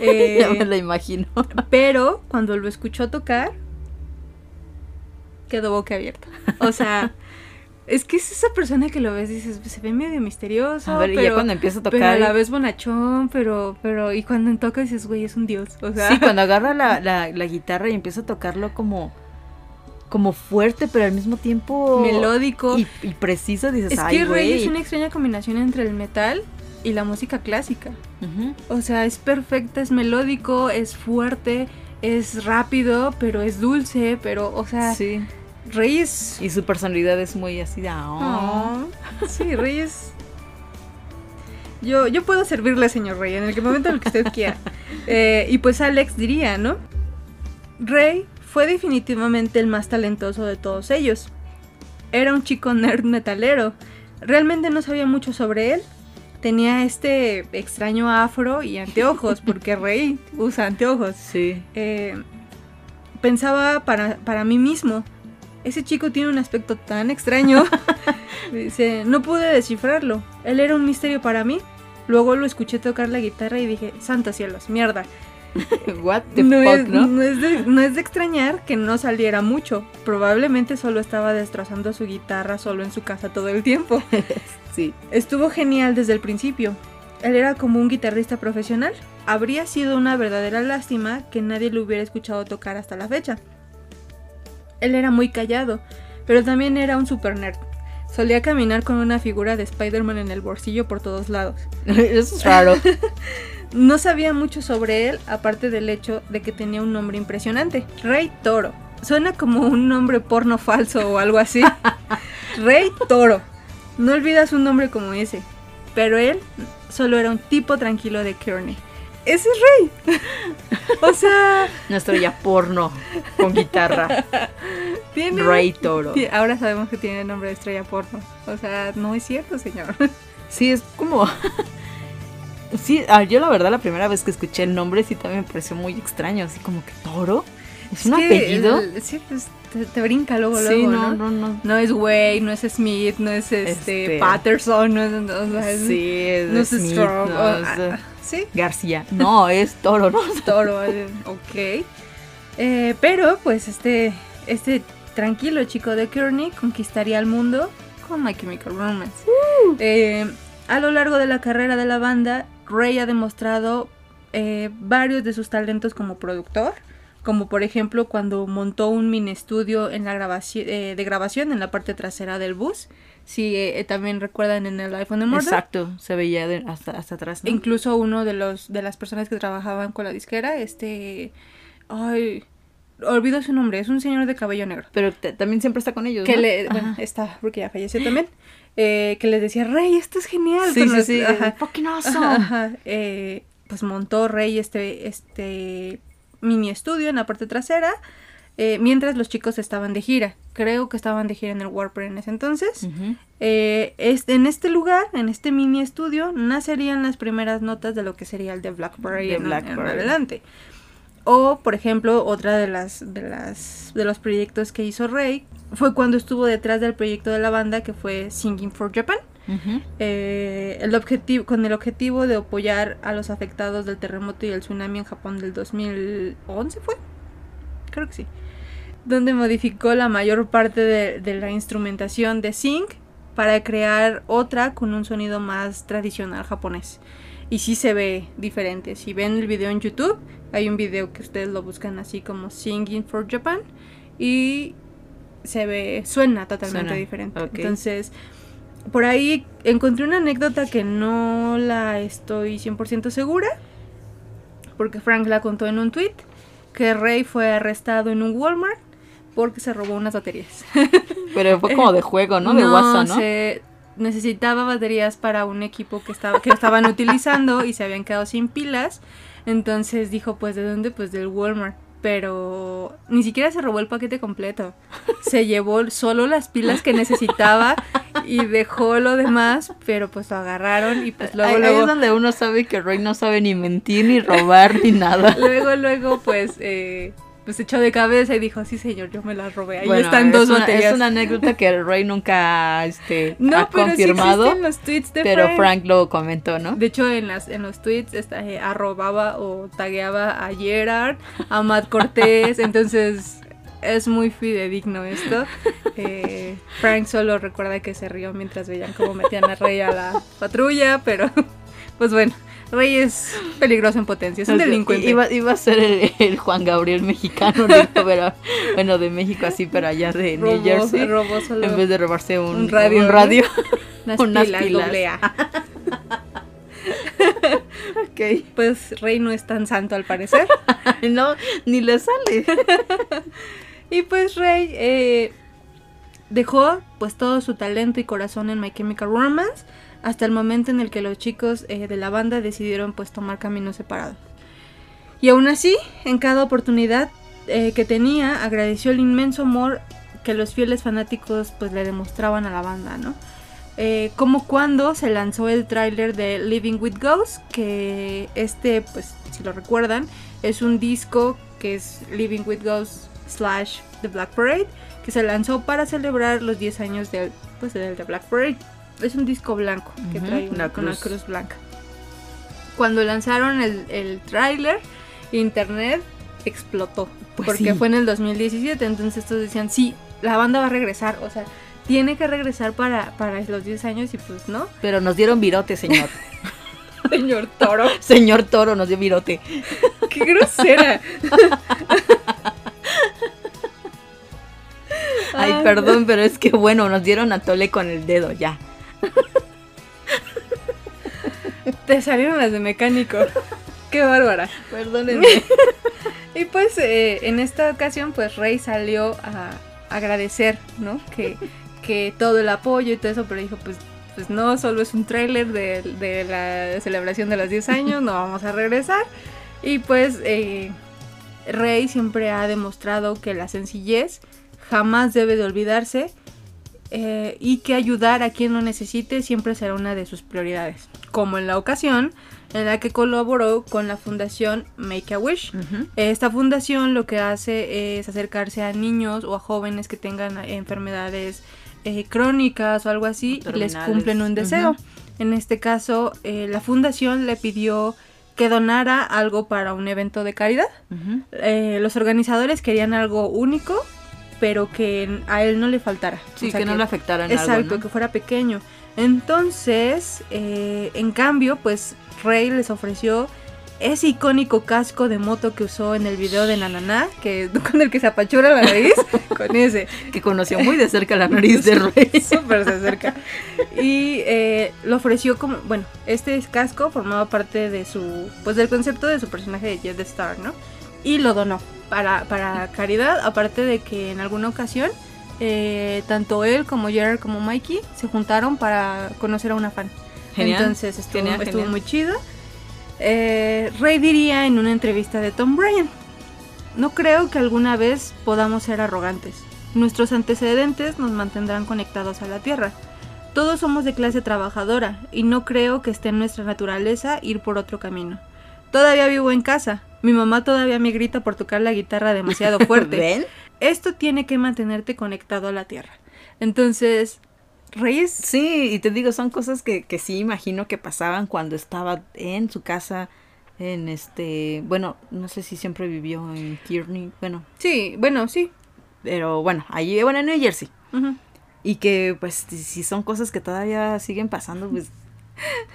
Eh, ya me la imagino. pero cuando lo escuchó tocar, quedó boca abierta. O sea, es que es esa persona que lo ves dices, se ve medio misterioso. A ver, y ya cuando empieza a pero tocar. a la vez bonachón, pero, pero, y cuando toca dices, güey, es un dios. O sea, Sí, cuando agarra la, la, la guitarra y empieza a tocarlo como. Como fuerte, pero al mismo tiempo. melódico. Y, y preciso, dices, es ay, que Rey es una extraña combinación entre el metal y la música clásica. O sea, es perfecta, es melódico, es fuerte, es rápido, pero es dulce, pero, o sea, Sí. Rey es Y su personalidad es muy así de. "Oh". Oh, sí, Reyes. Yo, yo puedo servirle, señor Rey, en el momento en el que usted quiera. Eh, y pues Alex diría, ¿no? Rey fue definitivamente el más talentoso de todos ellos. Era un chico nerd metalero. Realmente no sabía mucho sobre él. Tenía este extraño afro y anteojos, porque Rey usa anteojos. Sí. Eh, pensaba para, para mí mismo, ese chico tiene un aspecto tan extraño. Dice, no pude descifrarlo. Él era un misterio para mí. Luego lo escuché tocar la guitarra y dije, santos cielos, mierda. What the no, fuck, es, ¿no? no es de, no es de extrañar que no saliera mucho. Probablemente solo estaba destrozando su guitarra solo en su casa todo el tiempo. Sí. Estuvo genial desde el principio. Él era como un guitarrista profesional. Habría sido una verdadera lástima que nadie lo hubiera escuchado tocar hasta la fecha. Él era muy callado, pero también era un super nerd. Solía caminar con una figura de Spider-Man en el bolsillo por todos lados. Eso es raro. No sabía mucho sobre él, aparte del hecho de que tenía un nombre impresionante. Rey Toro. Suena como un nombre porno falso o algo así. Rey Toro. No olvidas un nombre como ese. Pero él solo era un tipo tranquilo de Kearney. Ese es Rey. o sea, Nuestro ya porno con guitarra. tiene... Rey Toro. Ahora sabemos que tiene nombre de estrella porno. O sea, no es cierto, señor. Sí, es como. Sí, ah, yo la verdad la primera vez que escuché el nombre sí también me pareció muy extraño, así como que toro. ¿Es, un apellido? el- sí, pues te, te brinca luego, sí, luego, no, ¿no? no, no. No es Way, no es Smith, no es este, Este- Patterson, no es, no, o sea, es- Sí, es no es Smith, Strong, no, o- es, sí, García. No, es toro, ¿no? toro, eh, ok. Eh, pero pues este, este tranquilo chico de Kearney conquistaría el mundo con My Chemical Romance. Eh, a lo largo de la carrera de la banda, Ray ha demostrado eh, varios de sus talentos como productor, como por ejemplo cuando montó un mini estudio en la grabación, eh, de grabación en la parte trasera del bus. Si eh, también recuerdan en el iPhone de Murder. Exacto, se veía de- hasta, hasta atrás. ¿no? Incluso uno de los de las personas que trabajaban con la disquera, este, ay, olvido su nombre, es un señor de cabello negro. Pero te- también siempre está con ellos. Que ¿no? le, bueno, está, porque ya falleció también. eh, que les decía, Rey, esto es genial. Sí, sí, los- sí. ajá. Fucking Ajá, awesome. ajá, eh, pues montó Rey este, este mini estudio en la parte trasera. Eh, mientras los chicos estaban de gira. Creo que estaban de gira en el Warper en ese entonces. Eh, es- en este lugar, en este mini estudio, nacerían las primeras notas de lo que sería el de Blackberry De en, en Blackberry. adelante. O, por ejemplo, otra de las, de las de los proyectos que hizo Ray fue cuando estuvo detrás del proyecto de la banda que fue Singing for Japan. Eh, el objetivo, con el objetivo de apoyar a los afectados del terremoto y el tsunami en Japón del 2011 fue, creo que sí, donde modificó la mayor parte de, de la instrumentación de Sing para crear otra con un sonido más tradicional japonés. Y sí se ve diferente. Si ven el video en YouTube, hay un video que ustedes lo buscan así como Singing for Japan y se ve, suena totalmente Suena, diferente. Entonces, por ahí encontré una anécdota que no la estoy 100% segura, porque Frank la contó en un tweet, que Ray fue arrestado en un Walmart porque se robó unas baterías. Pero fue como de juego, ¿no? De WhatsApp, ¿no? se necesitaba baterías para un equipo que estaba que estaban utilizando y se habían quedado sin pilas. Entonces dijo, pues ¿de dónde? Pues del Walmart. Pero ni siquiera se robó el paquete completo. Se llevó solo las pilas que necesitaba y dejó lo demás, pero pues lo agarraron y pues luego ahí, ahí luego es donde uno sabe que Roy no sabe ni mentir, ni robar, ni nada. luego luego pues eh, pues se echó de cabeza y dijo, "Sí, señor, yo me las robé." Ahí Bueno, están es dos una, baterías. Es una anécdota que el Roy nunca ha, este, no, ha pero confirmado, sí existen los tweets de pero Frank. Frank lo comentó, ¿no? De hecho, en, las, en los tweets esta, eh, arrobaba o tagueaba a Gerard, a Matt Cortés, entonces es muy fidedigno esto. Eh, Frank solo recuerda que se rió mientras veían cómo metían a Rey a la patrulla, pero pues bueno, Rey es peligroso en potencia, es un O sea, delincuente. Iba, iba a ser el, el Juan Gabriel mexicano, ¿no? pero bueno, de México así, pero allá de New Jersey. robó solo En vez de robarse un, un radio, un radio. unas, unas pilas, pilas. Ok. Pues Rey no es tan santo al parecer. No, ni le sale. Y pues Rey eh, dejó pues todo su talento y corazón en My Chemical Romance hasta el momento en el que los chicos eh, de la banda decidieron pues tomar caminos separados. Y aún así, en cada oportunidad eh, que tenía, agradeció el inmenso amor que los fieles fanáticos pues le demostraban a la banda, ¿no? Eh, como cuando se lanzó el tráiler de Living with Ghosts, que este, pues si lo recuerdan, es un disco que es Living with Ghosts slash The Black Parade, que se lanzó para celebrar los 10 años del, pues, del The Black Parade. Es un disco blanco que trae una, una cruz. cruz blanca. Cuando lanzaron el, el tráiler, internet explotó. Pues porque sí. fue en el 2017, entonces todos decían, sí, la banda va a regresar, o sea, tiene que regresar para, para los 10 años y pues no. Pero nos dieron virote, señor. Señor Toro, señor Toro nos dio virote. qué grosera. Ay, perdón, pero es que bueno, nos dieron a tole con el dedo, ya. Te salieron las de mecánico. Qué bárbara. Perdónenme. Y pues eh, en esta ocasión pues Rey salió a agradecer, ¿no? Que, que todo el apoyo y todo eso, pero dijo pues, pues no, solo es un tráiler de, de la celebración de los 10 años, no vamos a regresar. Y pues eh, Rey siempre ha demostrado que la sencillez jamás debe de olvidarse eh, y que ayudar a quien lo necesite siempre será una de sus prioridades, como en la ocasión en la que colaboró con la fundación Make a Wish. Esta fundación lo que hace es acercarse a niños o a jóvenes que tengan enfermedades eh, crónicas o algo así y les cumplen un deseo. En este caso, eh, la fundación le pidió que donara algo para un evento de caridad. Eh, los organizadores querían algo único, pero que a él no le faltara. Sí, O sea, que no le afectaran Exacto, algo, ¿no? que fuera pequeño. Entonces, eh, en cambio, pues Rey les ofreció ese icónico casco de moto que usó en el video de Nananá, que con el que se apachura la nariz, con ese. Que conoció muy de cerca la nariz de Rey. Súper se acerca. Y eh, lo ofreció como, bueno, este casco formaba parte de su, pues del concepto de su personaje de Jet the Star, ¿no? Y lo donó para, para caridad, aparte de que en alguna ocasión, eh, tanto él como Gerard como Mikey se juntaron para conocer a una fan. Genial. Entonces estuvo, Genial, estuvo genial. muy chido. Eh, Rey diría en una entrevista de Tom Bryan, no creo que alguna vez podamos ser arrogantes. Nuestros antecedentes nos mantendrán conectados a la Tierra. Todos somos de clase trabajadora y no creo que esté en nuestra naturaleza ir por otro camino. Todavía vivo en casa. Mi mamá todavía me grita por tocar la guitarra demasiado fuerte. ¿Ven? Esto tiene que mantenerte conectado a la Tierra. Entonces, Rey es Sí, y te digo, son cosas que, que sí imagino que pasaban cuando estaba en su casa, en este, bueno, no sé si siempre vivió en Kearney, bueno, Sí, bueno, sí. pero bueno, allí, bueno, en New Jersey. Y que pues si- si son cosas que todavía siguen pasando, pues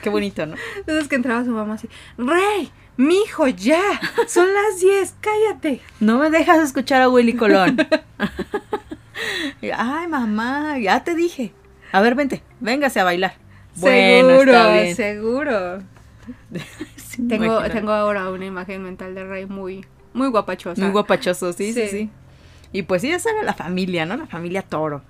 qué bonito, ¿no? Entonces que entraba su mamá así, Rey, mi hijo, ya, son las 10, cállate. No me dejas escuchar a Willy Colón. Ay, mamá, ya te dije. A ver, vente, véngase a bailar. Bueno, seguro, está bien. seguro. Sí, Tengo, tengo ahora una imagen mental de Rey muy, muy guapachosa. Muy guapachoso, sí, sí, Sí. sí. Y pues sí, esa era la familia, ¿no? La familia Toro.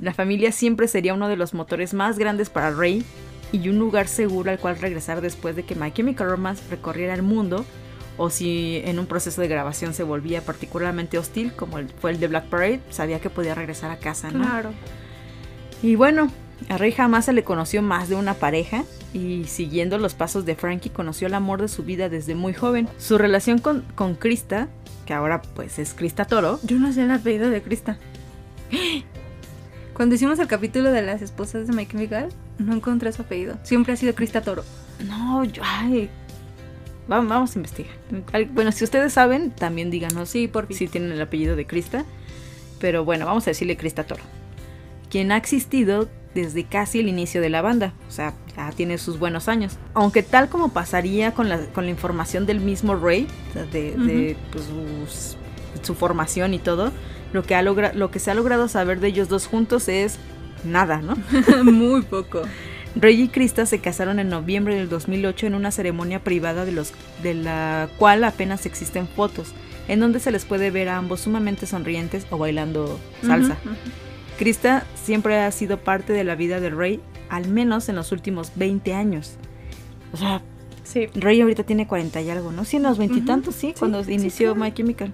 La familia siempre sería uno de los motores más grandes para Rey y un lugar seguro al cual regresar después de que My Chemical Romance recorriera el mundo o si en un proceso de grabación se volvía particularmente hostil como el- fue el de Black Parade, sabía que podía regresar a casa, ¿no? Claro. Y bueno, a Rey jamás se le conoció más de una pareja y siguiendo los pasos de Frankie conoció el amor de su vida desde muy joven. Su relación con, con Krista, que ahora pues es Krista Toro, Yo no sé el apellido de Krista. Cuando hicimos el capítulo de las esposas de Mike Chemical, no encontré su apellido. Siempre ha sido Krista Toro. no, yo, ay, vamos, vamos a investigar. Bueno, si ustedes saben, también díganos Sí, por si tienen el apellido de Krista, pero bueno, vamos a decirle Krista Toro, quien ha existido desde casi el inicio de la banda, o sea, ya tiene sus buenos años. Aunque tal como pasaría con la, con la información del mismo Ray, de, de, pues, sus- su formación y todo, lo que, ha logra- lo que se ha logrado saber de ellos dos juntos es nada, ¿no? Muy poco. Rey y Krista se casaron en noviembre del 2008 en una ceremonia privada de, los, de la cual apenas existen fotos, en donde se les puede ver a ambos sumamente sonrientes o bailando salsa. Ujú. Krista siempre ha sido parte de la vida de Rey, al menos en los últimos 20 años. O sea, Sí. Rey ahorita tiene 40 y algo, ¿no? Sí, en los veintitantos, sí, Sí, cuando sí, inició claro. My Chemical.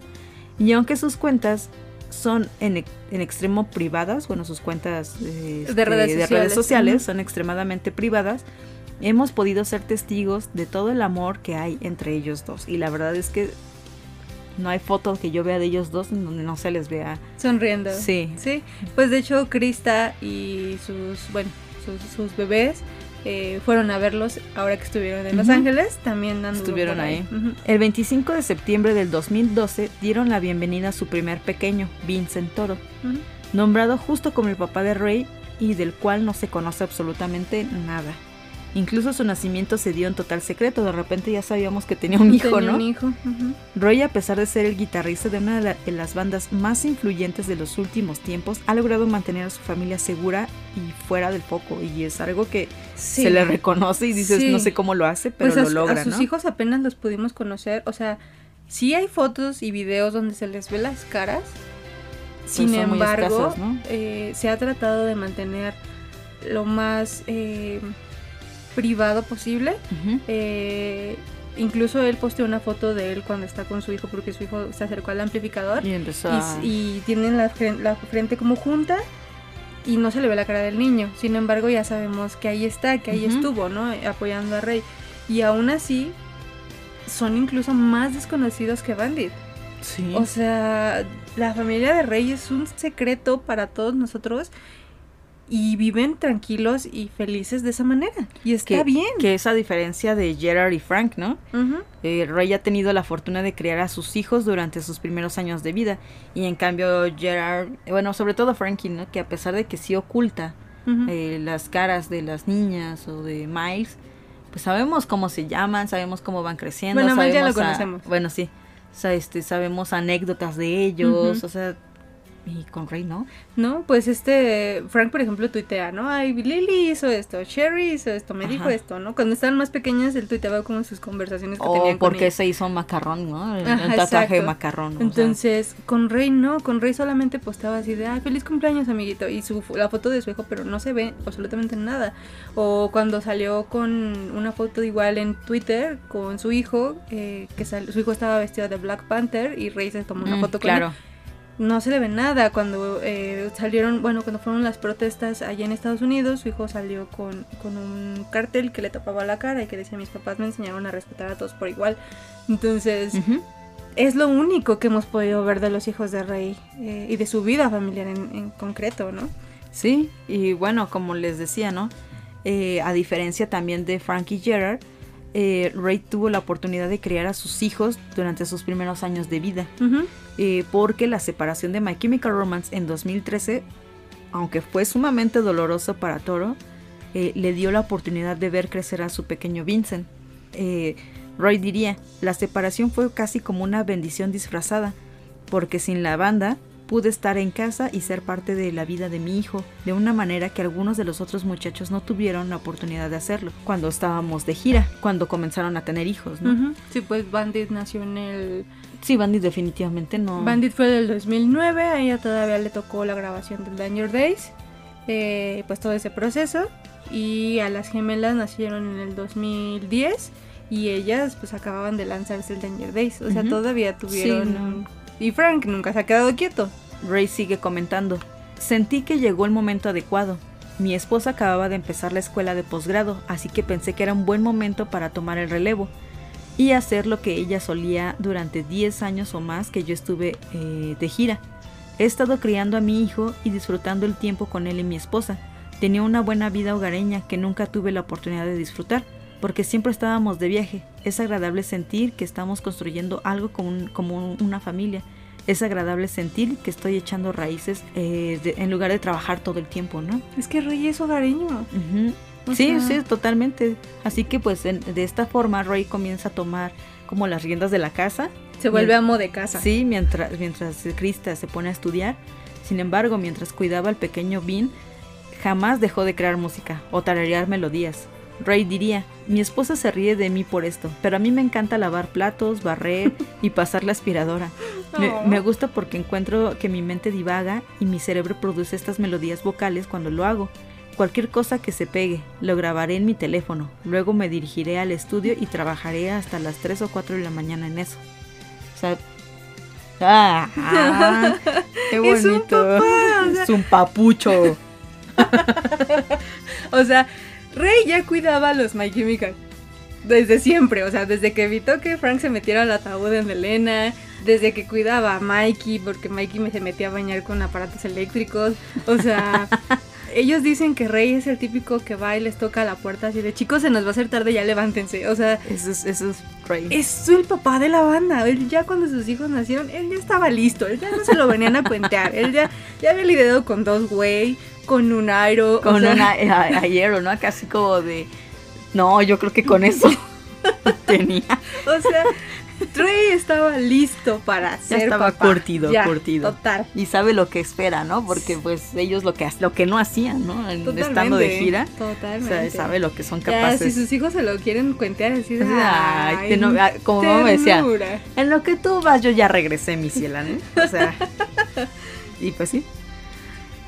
Y aunque sus cuentas son en, en extremo privadas, bueno, sus cuentas este, redes de redes sociales son extremadamente privadas, hemos podido ser testigos de todo el amor que hay entre ellos dos. Y la verdad es que no hay foto que yo vea de ellos dos en donde no se les vea. Sonriendo. Sí. Sí. Pues de hecho, Krista y sus, bueno, sus, sus bebés eh, fueron a verlos ahora que estuvieron en Los. Ángeles. También Estuvieron ahí. El 25 de septiembre del 2012 dieron la bienvenida a su primer pequeño, Vincent Toro. Nombrado justo como el papá de Rey y del cual no se conoce absolutamente nada. Incluso su nacimiento se dio en total secreto, de repente ya sabíamos que tenía un hijo, Tenía ¿no? un hijo. Roy, a pesar de ser el guitarrista de una de, la- de las bandas más influyentes de los últimos tiempos, ha logrado mantener a su familia segura y fuera del foco, y es algo que Sí. se le reconoce y dices, Sí. no sé cómo lo hace, pero Pues a, lo logra, a sus ¿no? hijos apenas los pudimos conocer. O sea, sí hay fotos y videos donde se les ve las caras. Sin embargo, escasos, ¿no? eh, se ha tratado de mantener lo más eh, privado posible. Eh, incluso él posteó una foto de él cuando está con su hijo porque su hijo se acercó al amplificador Y empezó y, a... y tienen la, fren- la frente como junta y no se le ve la cara del niño. Sin embargo, ya sabemos que ahí está, que ahí estuvo, ¿no? Apoyando a Rey. Y aún así, son incluso más desconocidos que Bandit. Sí. O sea, la familia de Rey es un secreto para todos nosotros y viven tranquilos y felices de esa manera. Y está que, bien. que es a diferencia de Gerard y Frank, ¿no? Eh, Ray ha tenido la fortuna de criar a sus hijos durante sus primeros años de vida. Y en cambio Gerard, bueno, sobre todo Frankie, ¿no? Que a pesar de que sí oculta eh, las caras de las niñas o de Miles, pues sabemos cómo se llaman, sabemos cómo van creciendo. Bueno, Miles ya lo sabemos a- conocemos. bueno, sí. O sea, este, sabemos anécdotas de ellos, o sea, y con Ray, ¿no? No, pues este, Frank, por ejemplo, tuitea, ¿no? Ay, Lily hizo esto, Sherry hizo esto, me dijo esto, ¿no? Cuando estaban más pequeñas, él tuiteaba como sus conversaciones que O tenían con porque se hizo macarrón, ¿no? El, Ajá, el tatuaje de macarrón. sea. Entonces, con Rey no, con Rey solamente posteaba así de, ay, feliz cumpleaños, amiguito, y su, la foto de su hijo, pero no se ve absolutamente nada. O cuando salió con una foto igual en Twitter con su hijo, eh, que su hijo estaba vestido de Black Panther y Rey se tomó una Mm, foto con él. No se le ve nada. Cuando eh, salieron, bueno, cuando fueron las protestas allá en Estados Unidos, su hijo salió con, con un cartel que le tapaba la cara y que decía mis papás me enseñaron a respetar a todos por igual. Entonces, es lo único que hemos podido ver de los hijos de Rey eh, y de su vida familiar en, en concreto, ¿no? Sí, y bueno, como les decía, ¿no? Eh, a diferencia también de Frankie Gerard, eh, Ray tuvo la oportunidad de criar a sus hijos durante sus primeros años de vida, eh, porque la separación de My Chemical Romance en 2013, aunque fue sumamente doloroso para Toro, eh, le dio la oportunidad de ver crecer a su pequeño Vincent. Eh, Roy diría, la separación fue casi como una bendición disfrazada, porque sin la banda pude estar en casa y ser parte de la vida de mi hijo, de una manera que algunos de los otros muchachos no tuvieron la oportunidad de hacerlo, cuando estábamos de gira, cuando comenzaron a tener hijos, ¿no? Ujú. Sí, pues Bandit nació en el... Sí, Bandit definitivamente no. Bandit fue del 2009, a ella todavía le tocó la grabación del Danger Days, eh, pues todo ese proceso. Y a las gemelas nacieron en el 2010 y ellas pues acababan de lanzarse el Danger Days, o sea, Ujú. todavía tuvieron... Sí, no. Y Frank nunca se ha quedado quieto. Ray sigue comentando, sentí que llegó el momento adecuado. Mi esposa acababa de empezar la escuela de posgrado, así que pensé que era un buen momento para tomar el relevo y hacer lo que ella solía durante 10 años o más que yo estuve eh, de gira. He estado criando a mi hijo y disfrutando el tiempo con él y mi esposa. Tenía una buena vida hogareña que nunca tuve la oportunidad de disfrutar, porque siempre estábamos de viaje. Es agradable sentir que estamos construyendo algo como, un- como un- una familia. Es agradable sentir que estoy echando raíces eh, de- en lugar de trabajar todo el tiempo, ¿no? Es que Rey es hogareño. Ujú. O Sí, sea- sí, totalmente. Así que pues en- de esta forma Roy comienza a tomar como las riendas de la casa. Se vuelve amo de casa. Sí, mientras, mientras Krista se pone a estudiar. Sin embargo, mientras cuidaba al pequeño Bean, jamás dejó de crear música o tararear melodías. Ray diría, mi esposa se ríe de mí por esto, pero a mí me encanta lavar platos, barrer y pasar la aspiradora. Me, me gusta porque encuentro que mi mente divaga y mi cerebro produce estas melodías vocales cuando lo hago. Cualquier cosa que se pegue, lo grabaré en mi teléfono. Luego me dirigiré al estudio y trabajaré hasta las 3 o 4 de la mañana en eso. O sea... ¡Ah! ah, ¡Qué bonito! Es un papá, o sea- Es un papucho. O sea, Rey ya cuidaba a los My Chemical. Desde siempre, o sea, desde que evitó que Frank se metiera al ataúd en Elena, desde que cuidaba a Mikey, porque Mikey me se metía a bañar con aparatos eléctricos. O sea, ellos dicen que Rey es el típico que va y les toca la puerta así de chicos, se nos va a hacer tarde, ya levántense. O sea, Eso es, eso es Ray. es el papá de la banda. Él ya cuando sus hijos nacieron, él ya estaba listo. Él ya no se lo venían a cuentear. Él ya, ya había lidiado con dos güey, con un airo. o Con sea, una a- ayer, ¿no? Casi como de... No, yo creo que con eso tenía. O sea, Trey estaba listo para ser estaba papá. curtido, Ya, curtido. Total. Y sabe lo que espera, ¿no? Porque pues ellos lo que, lo que no hacían, ¿no? Totalmente. Estando de gira. O Totalmente. sea, sabe lo que son Ya, capaces. si sus hijos se lo quieren cuentear así de. Ay, Ay, te no- ah, como mamá me decía. En lo que tú vas, yo ya regresé, mi ciela, ¿no? O sea, y pues sí.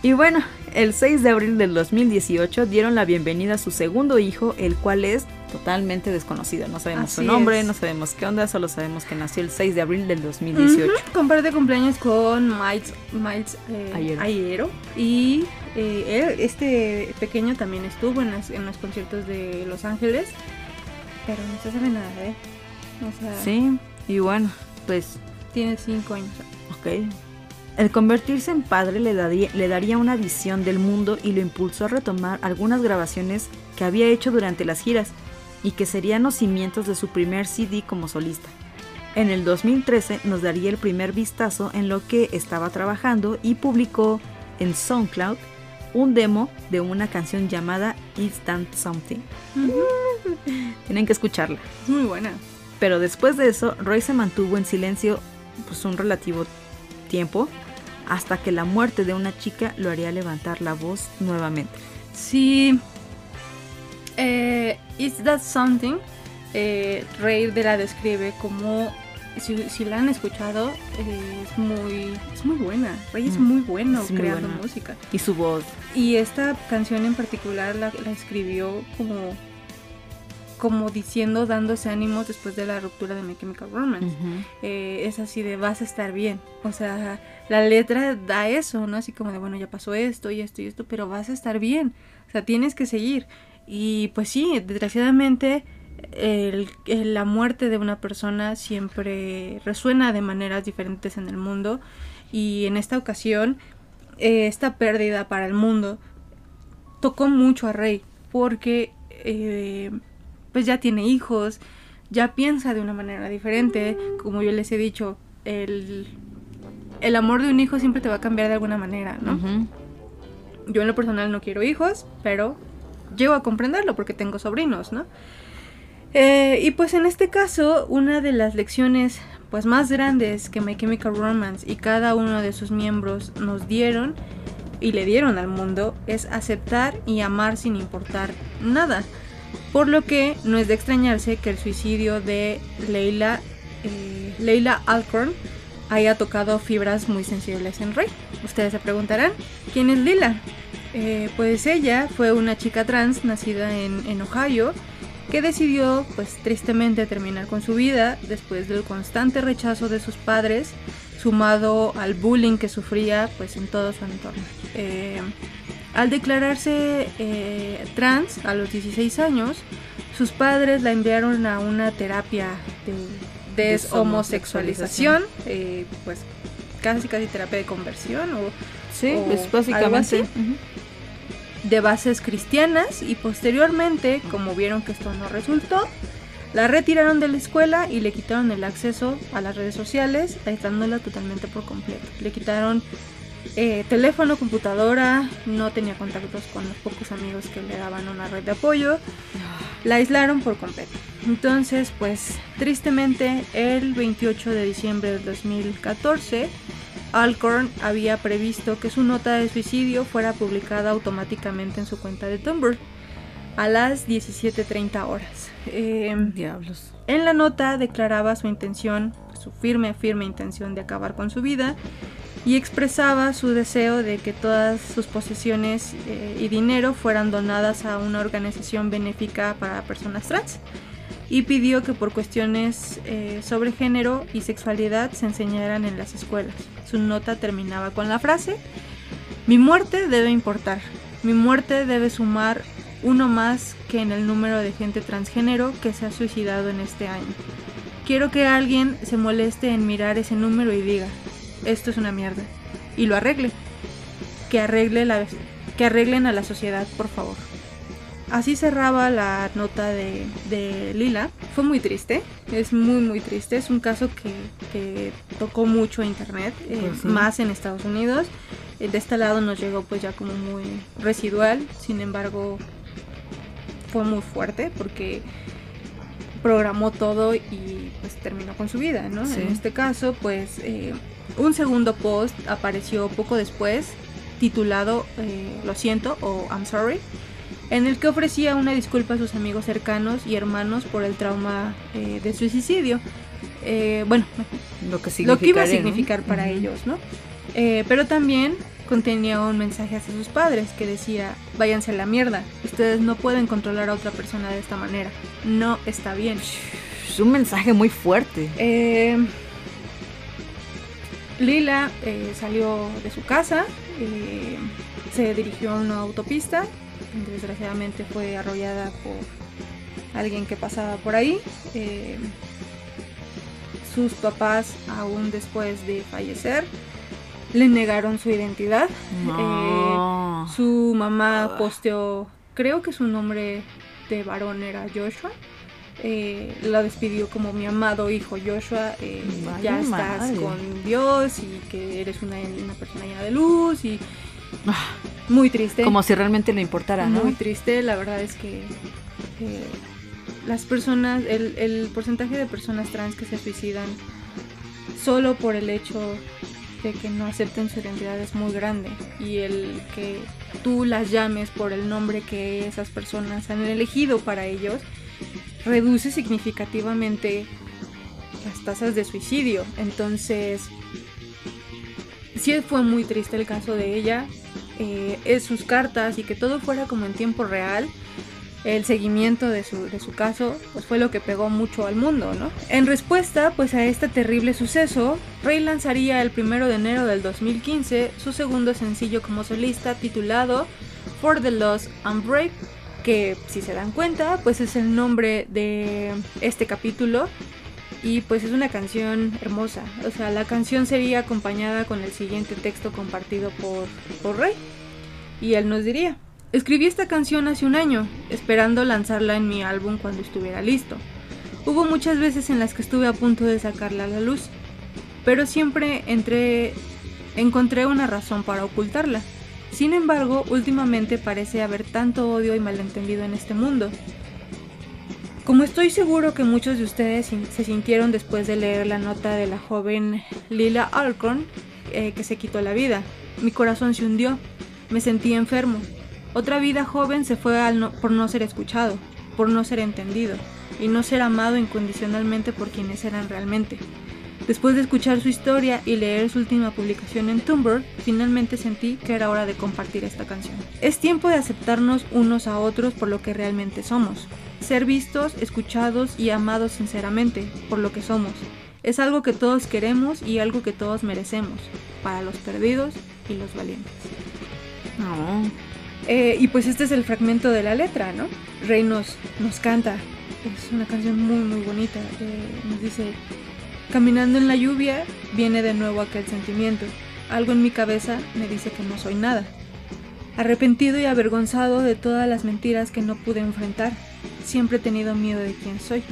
Y bueno, El 6 de abril del 2018 dieron la bienvenida a su segundo hijo, el cual es totalmente desconocido. No sabemos su nombre, es. no sabemos qué onda, solo sabemos que nació el 6 de abril del 2018. Ujú, Comparte cumpleaños con Miles, Miles eh, Ayero. Ayero. Y eh, él- este pequeño también estuvo en, las- en los conciertos de Los Ángeles. Pero no se sabe nada de él. O sea, Sí, y bueno, pues tiene cinco años. Ok. El convertirse en padre le daría, le daría una visión del mundo y lo impulsó a retomar algunas grabaciones que había hecho durante las giras y que serían los cimientos de su primer CD como solista. En el 2013 nos daría el primer vistazo en lo que estaba trabajando y publicó en SoundCloud un demo de una canción llamada Instant Something. Tienen que escucharla. Es muy buena. Pero después de eso, Roy se mantuvo en silencio pues un relativo tiempo hasta que la muerte de una chica lo haría levantar la voz nuevamente. Sí. Eh, Is That Something? Eh, Ray de la describe como. Si, si la han escuchado, eh, es muy es muy buena. Es Mm, muy bueno es muy creando buena. música. Y su voz, Y esta canción en particular la, la escribió como como diciendo, dándose ánimos después de la ruptura de My Chemical Romance. Eh, es así de vas a estar bien. O sea, la letra da eso, ¿no? Así como de, bueno, ya pasó esto y esto y esto, pero vas a estar bien. O sea, tienes que seguir. Y pues sí, desgraciadamente el- el- la muerte de una persona siempre resuena de maneras diferentes en el mundo. Y en esta ocasión, eh, esta pérdida para el mundo tocó mucho a Rey porque eh, pues ya tiene hijos, ya piensa de una manera diferente, como yo les he dicho, el, el amor de un hijo siempre te va a cambiar de alguna manera, ¿no? Yo en lo personal no quiero hijos, pero llego a comprenderlo porque tengo sobrinos, ¿no? Eh, y pues en este caso, una de las lecciones pues más grandes que My Chemical Romance y cada uno de sus miembros nos dieron y le dieron al mundo es aceptar y amar sin importar nada. Por lo que no es de extrañarse que el suicidio de Leila, eh, Leila Alcorn haya tocado fibras muy sensibles en Rey. Ustedes se preguntarán, ¿quién es Lila? Eh, pues ella fue una chica trans nacida en, en Ohio que decidió pues tristemente terminar con su vida después del constante rechazo de sus padres sumado al bullying que sufría pues en todo su entorno. Eh, al declararse eh, trans a los 16 años, sus padres la enviaron a una terapia de deshomosexualización, eh, pues casi casi terapia de conversión o Sí, O pues algo básicamente. de bases cristianas y posteriormente, como vieron que esto no resultó, la retiraron de la escuela y le quitaron el acceso a las redes sociales, aislándola totalmente por completo. Le quitaron eh, teléfono, computadora, no tenía contactos con los pocos amigos que le daban una red de apoyo, la aislaron por completo. Entonces, pues tristemente, el 28 de diciembre del 2014, Alcorn había previsto que su nota de suicidio fuera publicada automáticamente en su cuenta de Tumblr a las 17.30 horas. Eh, Diablos. en la nota declaraba su intención, su firme, firme intención de acabar con su vida y expresaba su deseo de que todas sus posesiones eh, y dinero fueran donadas a una organización benéfica para personas trans y pidió que por cuestiones eh, sobre género y sexualidad se enseñaran en las escuelas. Su nota terminaba con la frase, mi muerte debe importar, mi muerte debe sumar uno más que en el número de gente transgénero que se ha suicidado en este año. Quiero que alguien se moleste en mirar ese número y diga, esto es una mierda, y lo arregle. Que, arregle la, que arreglen a la sociedad, por favor. Así cerraba la nota de, de Lila. Fue muy triste, es muy muy triste. Es un caso que, que tocó mucho a internet, eh, Pues sí. más en Estados Unidos. Eh, De este lado nos llegó pues ya como muy residual, sin embargo fue muy fuerte porque programó todo y pues terminó con su vida, ¿no? Sí. En este caso pues eh, un segundo post apareció poco después titulado eh, Lo siento o I'm sorry en el que ofrecía una disculpa a sus amigos cercanos y hermanos por el trauma eh, de su suicidio. Eh, bueno, Lo que, lo que iba a significar para ellos, ¿no? Pero también contenía un mensaje hacia sus padres que decía, váyanse a la mierda, ustedes no pueden controlar a otra persona de esta manera, no está bien. Es un mensaje muy fuerte. Eh, Lila eh, salió de su casa, eh, se dirigió a una autopista, desgraciadamente fue arrollada por alguien que pasaba por ahí. Sus papás, aún después de fallecer, le negaron su identidad. No. Eh, su mamá posteó, creo que su nombre de varón era Joshua. Eh, la despidió como mi amado hijo Joshua, eh, ya estás madre. con Dios y que eres una, una persona llena de luz y Ah, muy triste. Como si realmente le importara, ¿no? Muy triste, la verdad es que eh, las personas, el, el porcentaje de personas trans que se suicidan solo por el hecho de que no acepten su identidad es muy grande y el que tú las llames por el nombre que esas personas han elegido para ellos reduce significativamente las tasas de suicidio. Entonces, sí fue muy triste el caso de ella, eh, es sus cartas y que todo fuera como en tiempo real. El seguimiento de su, de su caso pues fue lo que pegó mucho al mundo, ¿no? En respuesta pues a este terrible suceso, Rey lanzaría el primero de enero del 2015 su segundo sencillo como solista titulado For the Lost and Break, que si se dan cuenta pues es el nombre de este capítulo y pues es una canción hermosa. O sea, la canción sería acompañada con el siguiente texto compartido por, por Rey. Y él nos diría, escribí esta canción hace un año, esperando lanzarla en mi álbum cuando estuviera listo. Hubo muchas veces en las que estuve a punto de sacarla a la luz, pero siempre encontré una razón para ocultarla. Sin embargo, últimamente parece haber tanto odio y malentendido en este mundo, como estoy seguro que muchos de ustedes se sintieron después de leer la nota de la joven Lila Alcorn eh, que se quitó la vida, mi corazón se hundió, me sentí enfermo. Otra vida joven se fue al por no ser escuchado, por no ser entendido y no ser amado incondicionalmente por quienes eran realmente. Después de escuchar su historia y leer su última publicación en Tumblr, finalmente sentí que era hora de compartir esta canción. Es tiempo de aceptarnos unos a otros por lo que realmente somos. Ser vistos, escuchados y amados sinceramente por lo que somos. Es algo que todos queremos y algo que todos merecemos, para los perdidos y los valientes. No. Eh, y pues este es el fragmento de la letra, ¿no? Rey nos, nos canta. Es una canción muy, muy bonita. Eh, nos dice, caminando en la lluvia, viene de nuevo aquel sentimiento. Algo en mi cabeza me dice que no soy nada. Arrepentido y avergonzado de todas las mentiras que no pude enfrentar. Siempre he tenido miedo de quién soy.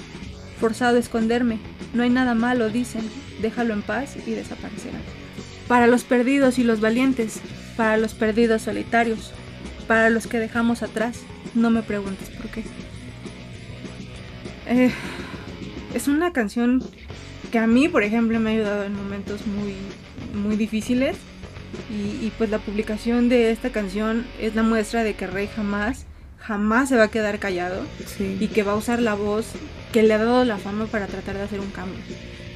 Forzado a esconderme. No hay nada malo, dicen. Déjalo en paz y desaparecerá. Para los perdidos y los valientes. Para los perdidos solitarios para los que dejamos atrás. No me preguntes por qué. Eh, es una canción que a mí, por ejemplo, me ha ayudado en momentos muy, muy difíciles. Y, y pues la publicación de esta canción es la muestra de que Rey jamás, jamás se va a quedar callado Sí. y que va a usar la voz que le ha dado la fama para tratar de hacer un cambio.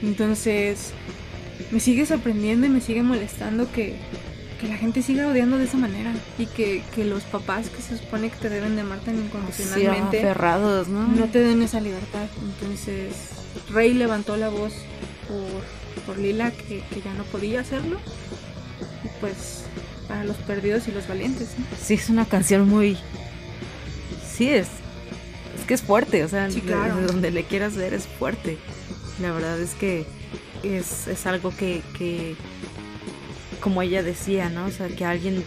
Entonces, me sigue sorprendiendo y me sigue molestando que, que la gente siga odiando de esa manera y que, que los papás que se supone que te deben de amar tan Sí, incondicionalmente aferrados, ¿no? no te den esa libertad. Entonces, Rey levantó la voz por, por Lila que, que ya no podía hacerlo. Y pues, para los perdidos y los valientes. Sí, es una canción muy. Sí, es. Es que es fuerte, o sea, Sí, de- claro. de donde le quieras ver es fuerte. La verdad es que es, es algo que, que. Como ella decía, ¿no? O sea, que alguien.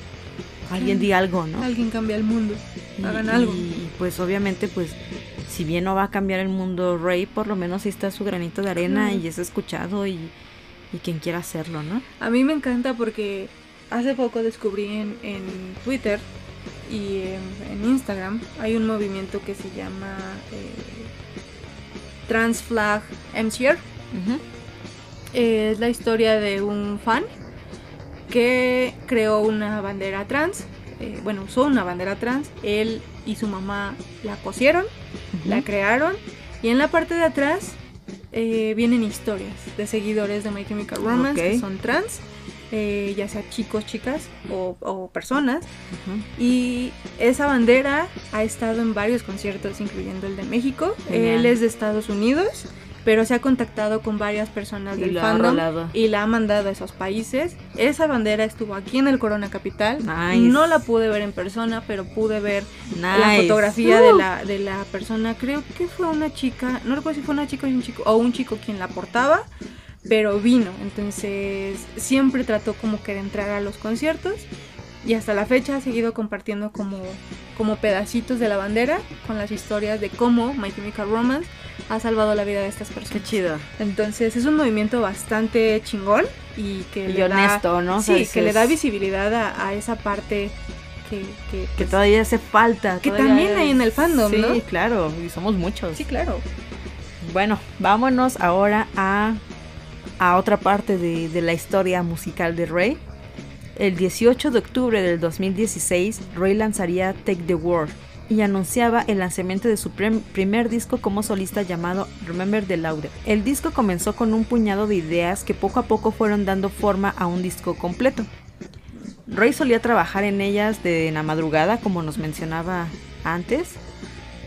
Alguien diga algo, ¿no? Alguien cambia el mundo. Y- hagan y, algo. pues obviamente, pues. Si bien no va a cambiar el mundo Rey, por lo menos ahí está su granito de arena y es escuchado y, y quien quiera hacerlo, ¿no? A mí me encanta porque hace poco descubrí en, en Twitter y en, en Instagram hay un movimiento que se llama eh, Trans Flag MCR. Eh, es la historia de un fan que creó una bandera trans. eh, bueno, usó una bandera trans. Él y su mamá la cosieron, la crearon. Y en la parte de atrás eh, vienen historias de seguidores de My Chemical Romance que son trans eh, ya sea chicos, chicas o, o personas. Y esa bandera ha estado en varios conciertos, incluyendo el de México. Genial. Él es de Estados Unidos, pero se ha contactado con varias personas Y del fandom y la ha mandado a esos países. Esa bandera estuvo aquí en el Corona Capital. Nice. No la pude ver en persona, pero pude ver la fotografía Uh. de, la, de la persona. Creo que fue una chica, no recuerdo si fue una chica o un chico, o un chico quien la portaba, pero vino. Entonces siempre trató como que de entrar a los conciertos y hasta la fecha ha seguido compartiendo como, como pedacitos de la bandera con las historias de cómo My Chemical Romance ha salvado la vida de estas Qué personas. chido. Entonces es un movimiento bastante chingón y que Y le da- honesto, ¿no? O sea, sí, es- que le da visibilidad a, a esa parte que, que, Que pues, todavía hace falta. Que también hay en el fandom, sí, ¿no? claro, y somos muchos. Sí, claro. Bueno, vámonos ahora a, a otra parte de, de la historia musical de Ray. El 18 de octubre del 2016, Ray lanzaría Take the World y anunciaba el lanzamiento de su primer disco como solista llamado Remember the Louder. El disco comenzó con un puñado de ideas que poco a poco fueron dando forma a un disco completo. Ray solía trabajar en ellas de la madrugada, como nos mencionaba antes,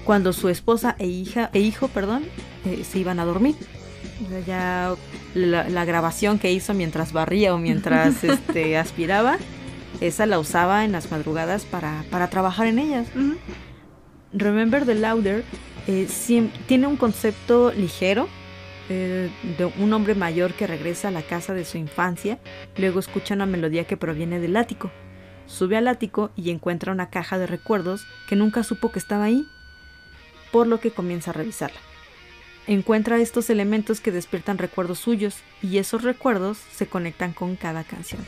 cuando su esposa e hija e hijo, perdón, eh, se iban a dormir. O sea, ya la, la grabación que hizo mientras barría o mientras este, aspiraba, esa la usaba en las madrugadas para, para trabajar en ellas. Remember the Louder eh, tiene un concepto ligero eh, de un hombre mayor que regresa a la casa de su infancia, luego escucha una melodía que proviene del ático. Sube al ático y encuentra una caja de recuerdos que nunca supo que estaba ahí, por lo que comienza a revisarla. Encuentra estos elementos que despiertan recuerdos suyos y esos recuerdos se conectan con cada canción.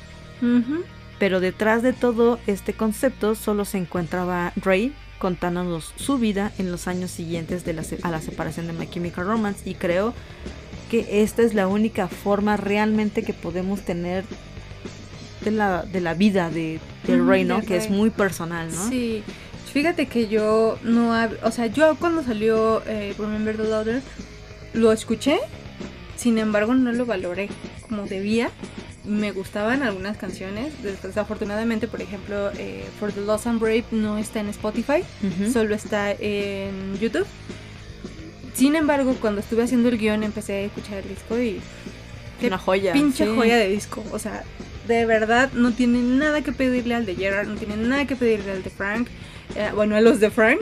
Pero detrás de todo este concepto solo se encontraba Ray contándonos su vida en los años siguientes de la a la separación de My Chemical Romance y creo que esta es la única forma realmente que podemos tener de la, de la vida de, de Ray, ¿no? de Que es muy personal, ¿no? Sí. Fíjate que yo no hab- o sea, yo cuando salió eh, Remember the Louder lo escuché, sin embargo no lo valoré como debía. Me gustaban algunas canciones, desafortunadamente, por ejemplo, eh, For the Lost and Brave no está en Spotify, solo está en YouTube. Sin embargo, cuando estuve haciendo el guion empecé a escuchar el disco y qué Una joya. pinche sí. joya de disco. O sea, de verdad no tiene nada que pedirle al de Gerard, no tiene nada que pedirle al de Frank, eh, bueno, a los de Frank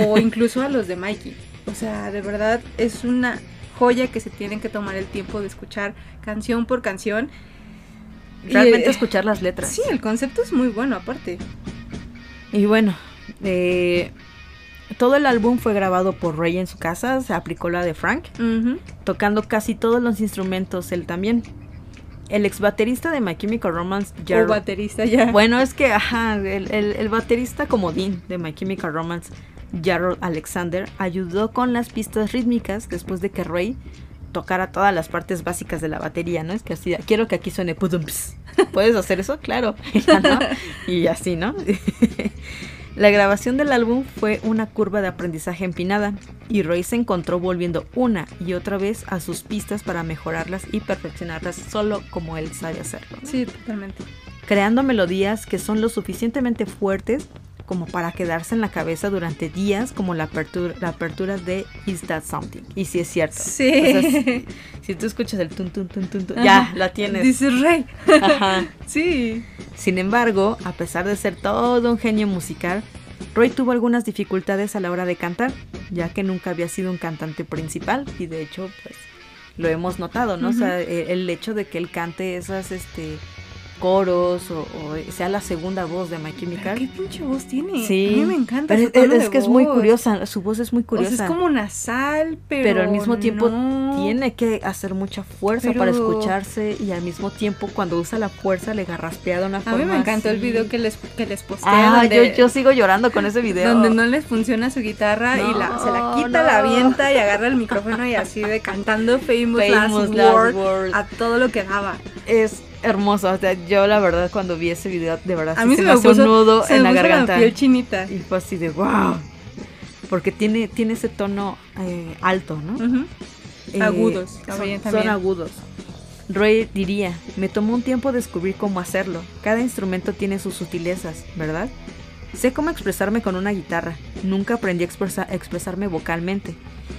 o incluso a los de Mikey. O sea, de verdad es una joya que se tienen que tomar el tiempo de escuchar canción por canción. Realmente eh, escuchar las letras. Sí, el concepto es muy bueno aparte. Y bueno, eh, todo el álbum fue grabado por Ray en su casa, se aplicó la de Frank, tocando casi todos los instrumentos él también. El ex baterista de My Chemical Romance, O Jarrod- baterista ya. Bueno, es que, ajá, el, el- el baterista comodín de My Chemical Romance, Jarrod Alexander, ayudó con las pistas rítmicas después de que Ray tocara todas las partes básicas de la batería, ¿no? Es que así, quiero que aquí suene pudumps. ¿Puedes hacer eso? Claro. Y así, ¿no? La grabación del álbum fue una curva de aprendizaje empinada y Roy se encontró volviendo una y otra vez a sus pistas para mejorarlas y perfeccionarlas solo como él sabe hacerlo. Sí, totalmente. creando melodías que son lo suficientemente fuertes como para quedarse en la cabeza durante días, como la apertura, la apertura de Is That Something. Y si es cierto. Sí. Si, tú escuchas el tun tun tun tun, tun, ya la tienes. Dice Rey. Ajá. Sí. Sin embargo, a pesar de ser todo un genio musical, Roy tuvo algunas dificultades a la hora de cantar, ya que nunca había sido un cantante principal y de hecho, pues lo hemos notado, ¿no? O sea, e- el hecho de que él cante esas este coros o, o sea la segunda voz de My Chemical. ¿Qué pinche voz tiene? Sí. A mí me encanta. Pero su es, que es muy curiosa, su voz es muy O curiosa. sea, es como nasal, pero. pero al mismo tiempo no. tiene que hacer mucha fuerza Pero- para escucharse y al mismo tiempo cuando usa la fuerza le garraspea de una A forma mí me encantó el video que les, que les posté. Ah, donde, yo, yo sigo llorando con ese video. donde no les funciona su guitarra y la, se la quita, no. la avienta y agarra el micrófono y así de cantando Famous, Famous Last, Last Word Word. a todo lo que daba. Es hermoso. O sea, yo la verdad cuando vi ese video, de verdad A sí mí se me me hace un nudo se en me la garganta. piel chinita. Y fue así de wow. Porque tiene, tiene ese tono eh, alto, ¿no? Eh, Agudos, son- también, Son, agudos. Ray diría, me tomó un tiempo descubrir cómo hacerlo. Cada instrumento tiene sus sutilezas, ¿verdad? Sé cómo expresarme con una guitarra. Nunca aprendí a expresa- expresarme vocalmente.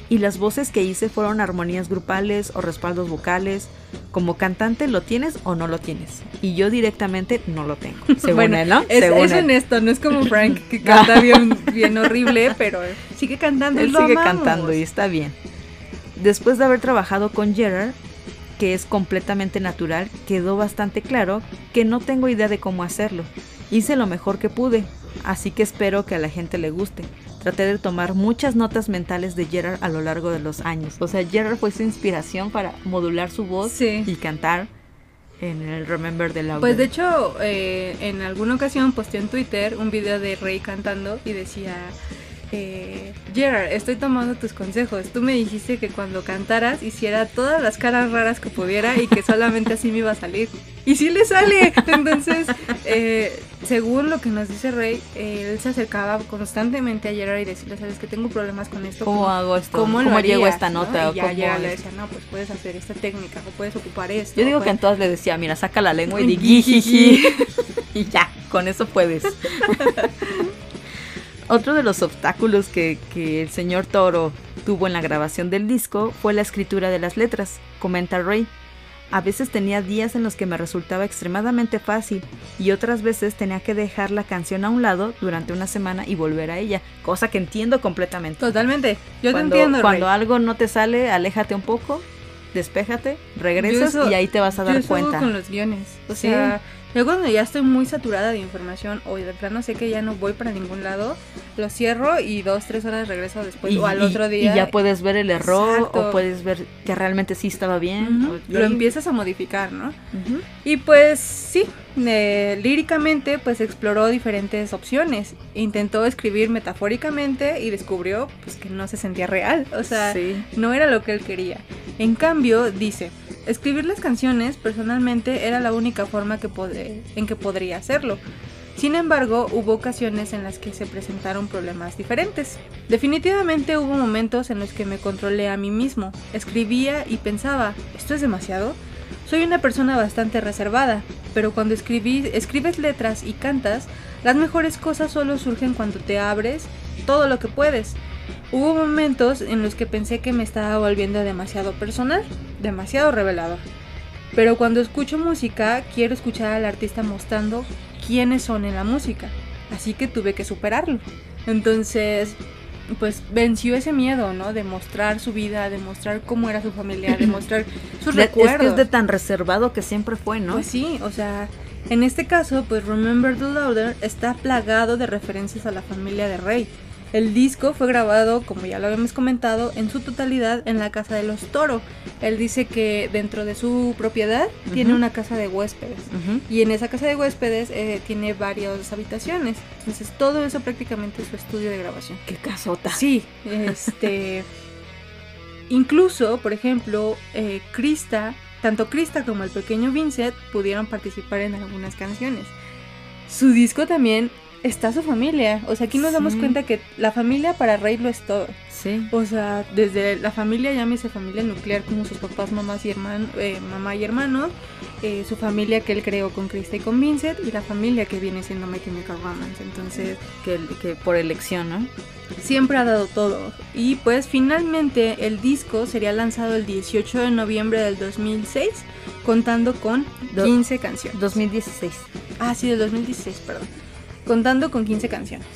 Y las voces que hice fueron armonías grupales o respaldos vocales. Como cantante, ¿lo tienes o no lo tienes? Y yo directamente no lo tengo. Según Bueno, él, ¿no? Es, Según es él. honesto, no es como Frank que canta bien, bien horrible, pero sigue cantando. y Él lo sigue amamos. cantando y está bien. Después de haber trabajado con Gerard, que es completamente natural, quedó bastante claro que no tengo idea de cómo hacerlo. Hice lo mejor que pude, así que espero que a la gente le guste. Traté de tomar muchas notas mentales de Gerard a lo largo de los años. O sea, Gerard fue su inspiración para modular su voz Sí. y cantar en el Remember the Louder. Pues de hecho, eh, en alguna ocasión posté en Twitter un video de Rey cantando y decía, eh, Gerard, estoy tomando tus consejos. Tú me dijiste que cuando cantaras hiciera todas las caras raras que pudiera y que solamente así me iba a salir. Y sí le sale. Entonces, eh, según lo que nos dice Rey, eh, él se acercaba constantemente a Gerard y decirle, sabes que tengo problemas con esto. ¿Cómo hago esto? ¿Cómo, ¿Cómo, lo llego a esta no? nota? Y ya ¿Cómo Gerard le decía, no, pues puedes hacer esta técnica o puedes ocupar esto. Yo digo o que en puedes- todas le decía, mira, saca la lengua y di y ya, con eso puedes. Otro de los obstáculos que, que el señor Toro tuvo en la grabación del disco fue la escritura de las letras, comenta Ray. A veces tenía días en los que me resultaba extremadamente fácil y otras veces tenía que dejar la canción a un lado durante una semana y volver a ella, cosa que entiendo completamente. Totalmente. Yo cuando, te entiendo, Cuando algo no te sale, aléjate un poco, despéjate, regresas Yo eso- y ahí te vas a Yo dar hago cuenta. con los guiones. O Sí. Yo cuando ya estoy muy saturada de información o de plano sé que ya no voy para ningún lado, lo cierro y dos, tres horas regreso después o al y- otro día. y ya puedes ver el error Exacto. o puedes ver que realmente sí estaba bien. O- y lo ahí- empiezas a modificar, ¿no? Y pues sí, eh, líricamente pues exploró diferentes opciones. Intentó escribir metafóricamente y descubrió pues que no se sentía real. O sea, Sí. no era lo que él quería. En cambio, dice, escribir las canciones personalmente era la única forma que en que podría hacerlo. Sin embargo, hubo ocasiones en las que se presentaron problemas diferentes. Definitivamente hubo momentos en los que me controlé a mí mismo. Escribía y pensaba, ¿esto es demasiado? Soy una persona bastante reservada, pero cuando escribes letras y cantas, las mejores cosas solo surgen cuando te abres todo lo que puedes. Hubo momentos en los que pensé que me estaba volviendo demasiado personal, demasiado revelador. Pero cuando escucho música, quiero escuchar al artista mostrando quiénes son en la música. Así que tuve que superarlo. Entonces, pues venció ese miedo, ¿no? De mostrar su vida, de mostrar cómo era su familia, de mostrar sus De- es recuerdos. que es de tan reservado que siempre fue, ¿no? Pues sí, o sea, en este caso, pues Remember the Louder está plagado de referencias a la familia de Rey. El disco fue grabado, como ya lo habíamos comentado, en su totalidad en la casa de los Toro. Él dice que dentro de su propiedad tiene una casa de huéspedes. Y en esa casa de huéspedes eh, tiene varias habitaciones. Entonces todo eso prácticamente es su estudio de grabación. Qué casota. Sí, este. incluso, por ejemplo, eh, Krista, tanto Krista como el pequeño Vincent pudieron participar en algunas canciones. Su disco también está su familia. O sea, aquí nos damos cuenta que la familia para Rey lo es todo. Sí. O sea, desde la familia, llámese familia nuclear, como sus papás, mamás y hermano, eh, mamá y hermanos, eh, su familia que él creó con Krista y con Vincent, y la familia que viene siendo My Chemical Romance. Entonces, Que, que por elección, ¿no? siempre ha dado todo. Y pues finalmente el disco sería lanzado el 18 de noviembre del 2006, contando con Do- 15 canciones. 2016. Ah, sí, del 2016, perdón. Contando con 15 canciones.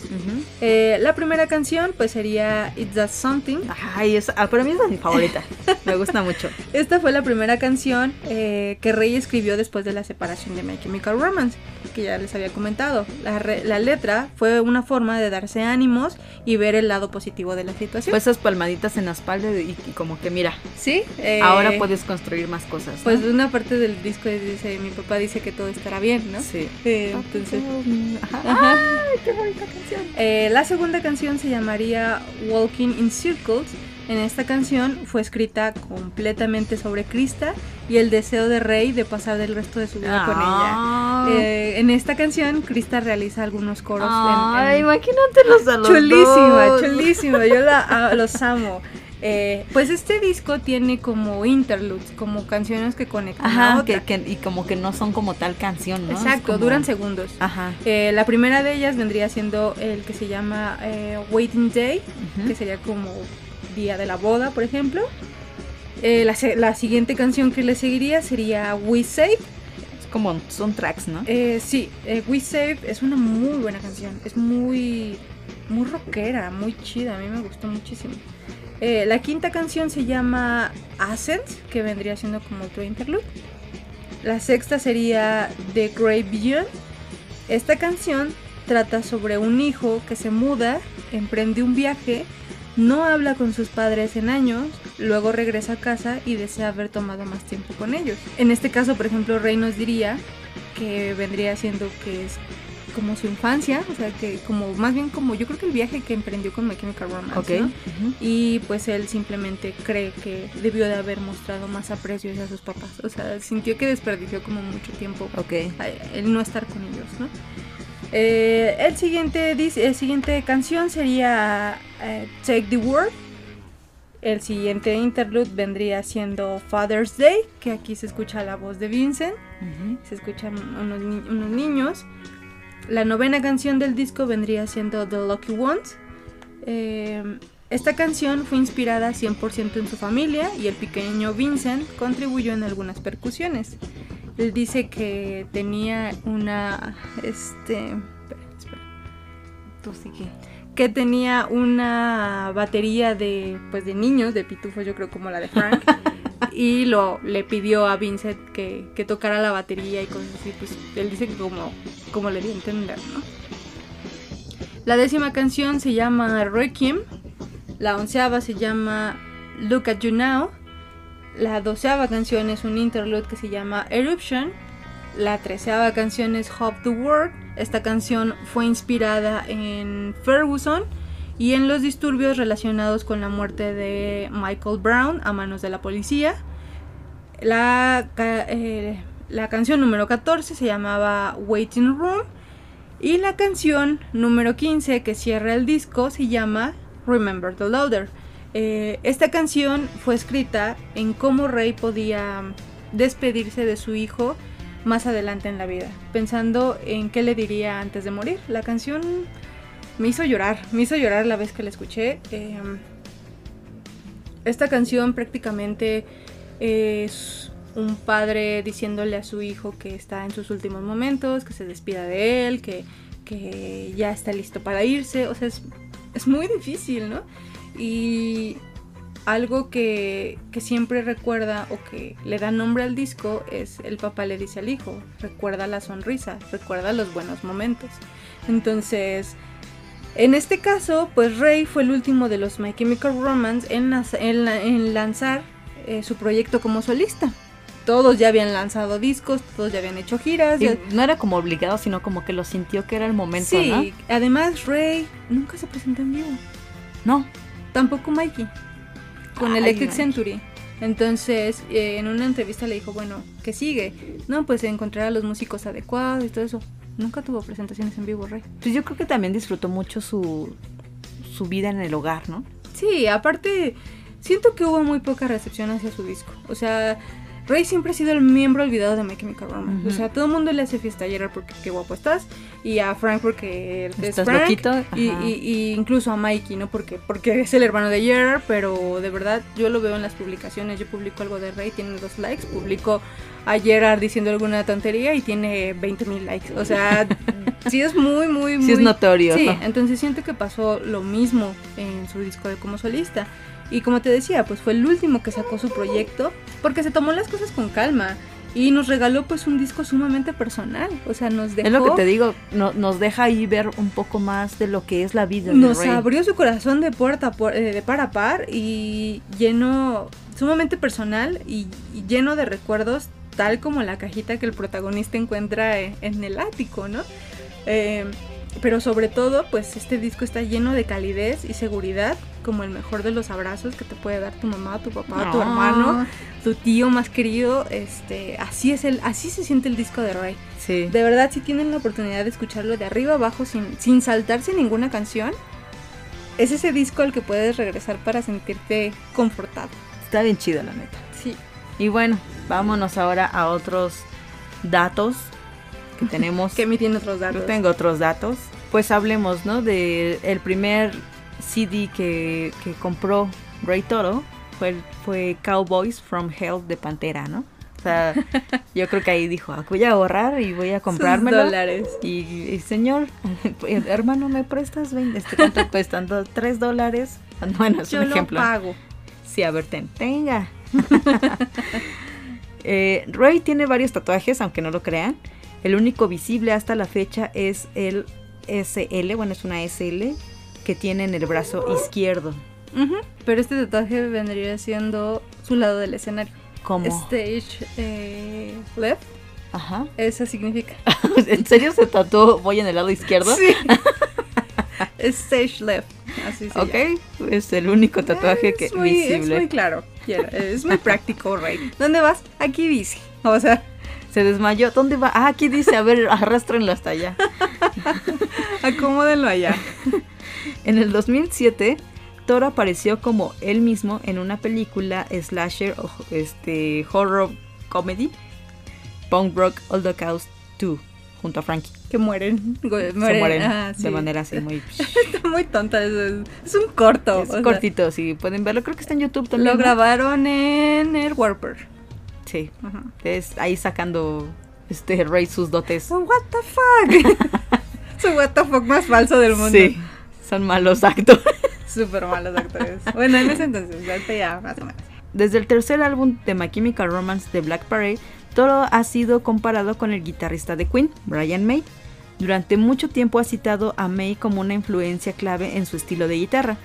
Eh, la primera canción pues sería It's That Something. Ay, esa, ah, para mí es mi favorita. Me gusta mucho. Esta fue la primera canción eh, que Rey escribió después de la separación de My Chemical Romance, que ya les había comentado. La, re- la letra fue una forma de darse ánimos y ver el lado positivo de la situación. Pues esas palmaditas en la espalda y, y como que mira, sí, eh, ahora puedes construir más cosas. ¿no? Pues una parte del disco dice, mi papá dice que todo estará bien, ¿no? sí. Entonces, Ajá. Ajá. Ay, qué bonita canción. Eh, la segunda canción se llamaría Walking in Circles. En esta canción fue escrita completamente sobre Krista y el deseo de Rey de pasar el resto de su vida con ella. Ah. Eh, en esta canción, Krista realiza algunos coros. en- Ay, en- imagínate los a los chulísima, dos. chulísima. Yo la, a- los amo. Eh, pues este disco tiene como interludes, como canciones que conectan. Ajá, a otra. que, que- y como que no son como tal canción, ¿no? Exacto, como- duran segundos. Ajá. Eh, la primera de ellas vendría siendo el que se llama eh, Waiting Day, que sería como día de la boda, por ejemplo. Eh, la, la siguiente canción que le seguiría sería We Save. Es como son tracks, ¿no? Eh, sí, eh, We Save es una muy buena canción. Es muy, muy rockera, muy chida. A mí me gustó muchísimo. Eh, la quinta canción se llama Ascent, que vendría siendo como otro interlude. La sexta sería The Great Beyond. Esta canción trata sobre un hijo que se muda, emprende un viaje, no habla con sus padres en años, luego regresa a casa y desea haber tomado más tiempo con ellos. En este caso, por ejemplo, Rey nos diría que vendría siendo que es como su infancia, o sea, que como más bien como yo creo que el viaje que emprendió con My Chemical Romance, Ok. ¿no? Ujú. Y pues él simplemente cree que debió de haber mostrado más aprecio hacia sus papás. O sea, sintió que desperdició como mucho tiempo Ok. a- el no estar con ellos, ¿no? Eh, el siguiente el siguiente canción sería eh, Take the World. El siguiente interlude vendría siendo Father's Day, que aquí se escucha la voz de Vincent, Ujú. se escuchan unos, ni- unos niños. La novena canción del disco vendría siendo The Lucky Ones. Eh, esta canción fue inspirada 100% en su familia y el pequeño Vincent contribuyó en algunas percusiones. Él dice que tenía una, este, espera, espera, Tú que tenía una batería de, pues, de niños, de pitufos, yo creo como la de Frank, y lo le pidió a Vincent que, que tocara la batería y cosas así, pues él dice que como, como le dio a entender, ¿no? La décima canción se llama Requiem, la onceava se llama Look at You Now, la doceava canción es un interlude que se llama Eruption, la treceava canción es Hope the World. Esta canción fue inspirada en Ferguson y en los disturbios relacionados con la muerte de Michael Brown a manos de la policía. La, eh, la canción número 14 se llamaba Waiting Room y la canción número 15 que cierra el disco se llama Remember the Loader. Eh, esta canción fue escrita en cómo Rey podía despedirse de su hijo más adelante en la vida, pensando en qué le diría antes de morir. La canción me hizo llorar, me hizo llorar la vez que la escuché. Eh, esta canción prácticamente es un padre diciéndole a su hijo que está en sus últimos momentos, que se despida de él, que, que ya está listo para irse. O sea, es, es muy difícil, ¿no? Y algo que, que siempre recuerda o que le da nombre al disco es el papá le dice al hijo, recuerda la sonrisa, recuerda los buenos momentos. Entonces, en este caso, pues Rey fue el último de los My Chemical Romance en, en la- en lanzar eh, su proyecto como solista. Todos ya habían lanzado discos, todos ya habían hecho giras. Ya- no era como obligado, sino como que lo sintió que era el momento, sí, ¿no? además Rey nunca se presentó en vivo. No. Tampoco Mikey. Con Ay, Electric Mikey. Century. Entonces, eh, en una entrevista le dijo, bueno, ¿qué sigue? No, pues encontrar a los músicos adecuados y todo eso. Nunca tuvo presentaciones en vivo, Rey. Pues yo creo que también disfrutó mucho su, su vida en el hogar, ¿no? Sí, aparte, siento que hubo muy poca recepción hacia su disco. O sea, Rey siempre ha sido el miembro olvidado de My Chemical Romance. Ujú. O sea, todo el mundo le hace fiesta a Gerard porque qué guapo estás. Y a Frank porque es Estás Frank. loquito. Y, y- y incluso a Mikey, ¿no? Porque, porque es el hermano de Gerard, pero de verdad yo lo veo en las publicaciones. Yo publico algo de Rey, tiene dos likes. Publico a Gerard diciendo alguna tontería y tiene 20 mil likes. O sea, sí es muy, muy, muy... Sí es notorio. Sí, ¿no? entonces siento que pasó lo mismo en su disco de como solista. Y como te decía, pues fue el último que sacó su proyecto porque se tomó las cosas con calma y nos regaló pues un disco sumamente personal. O sea, nos dejó... Es lo que te digo, no- nos deja ahí ver un poco más de lo que es la vida de nos Rey. abrió su corazón de puerta eh, de par a par y lleno sumamente personal y, y lleno de recuerdos tal como la cajita que el protagonista encuentra en, en el ático, ¿no? Eh, pero sobre todo, pues este disco está lleno de calidez y seguridad, como el mejor de los abrazos que te puede dar tu mamá, tu papá, tu No. hermano, tu tío más querido. Este, así es el, así se siente el disco de Ray. Sí. De verdad, si tienen la oportunidad de escucharlo de arriba abajo sin, sin saltarse ninguna canción, es ese disco al que puedes regresar para sentirte confortado. Está bien chido, la neta. Sí. Y bueno, vámonos ahora a otros datos que tenemos. Que me tiene otros datos. Yo tengo otros datos. Pues hablemos, ¿no? De el primer CD que, que compró Ray Toro fue, fue Cowboys from Hell de Pantera, ¿no? O sea, yo creo que ahí dijo, "Ah, voy a ahorrar y voy a comprármelo. dólares. Y, y, señor, hermano, ¿me prestas 20? Este, ¿Cuánto ¿Tres dólares? Bueno, es Yo un lo ejemplo. pago. Sí, a ver, ten, tenga. Eh, Ray tiene varios tatuajes, aunque no lo crean. El único visible hasta la fecha es el SL, bueno, es una SL que tiene en el brazo izquierdo. Ujú. Pero este tatuaje vendría siendo su lado del escenario. Como. Stage eh, left, Ajá. eso significa. ¿En serio se tatuó voy en el lado izquierdo? Sí. Stage left, así se Ok, llama. es el único tatuaje Es que muy, visible. Es muy claro. Es muy práctico, Rey. ¿Dónde vas? Aquí dice. O sea, Se desmayó. ¿Dónde va? Ah, aquí dice, a ver, arrastrenlo hasta allá. acomódenlo allá. En el 2007, Toro apareció como él mismo en una película slasher o este, horror comedy, Punk Rock Holocaust 2, junto a Frankie. Que mueren. Go- Se mueren. mueren Ah, sí. de manera así muy... Está muy tonta. Es, es un corto. es o sea, cortito, si pueden verlo. Creo que está en YouTube también. Lo ¿no? grabaron en el Warper. Sí, Ajá. es ahí sacando este Rey sus dotes. What the fuck? Su what the fuck más falso del mundo. Sí, son malos actores. Súper malos actores. Bueno, en ese entonces, ahorita ya más o menos. Desde el tercer álbum de My Chemical Romance de Black Parade, Toro ha sido comparado con el guitarrista de Queen, Brian May. Durante mucho tiempo ha citado a May como una influencia clave en su estilo de guitarra.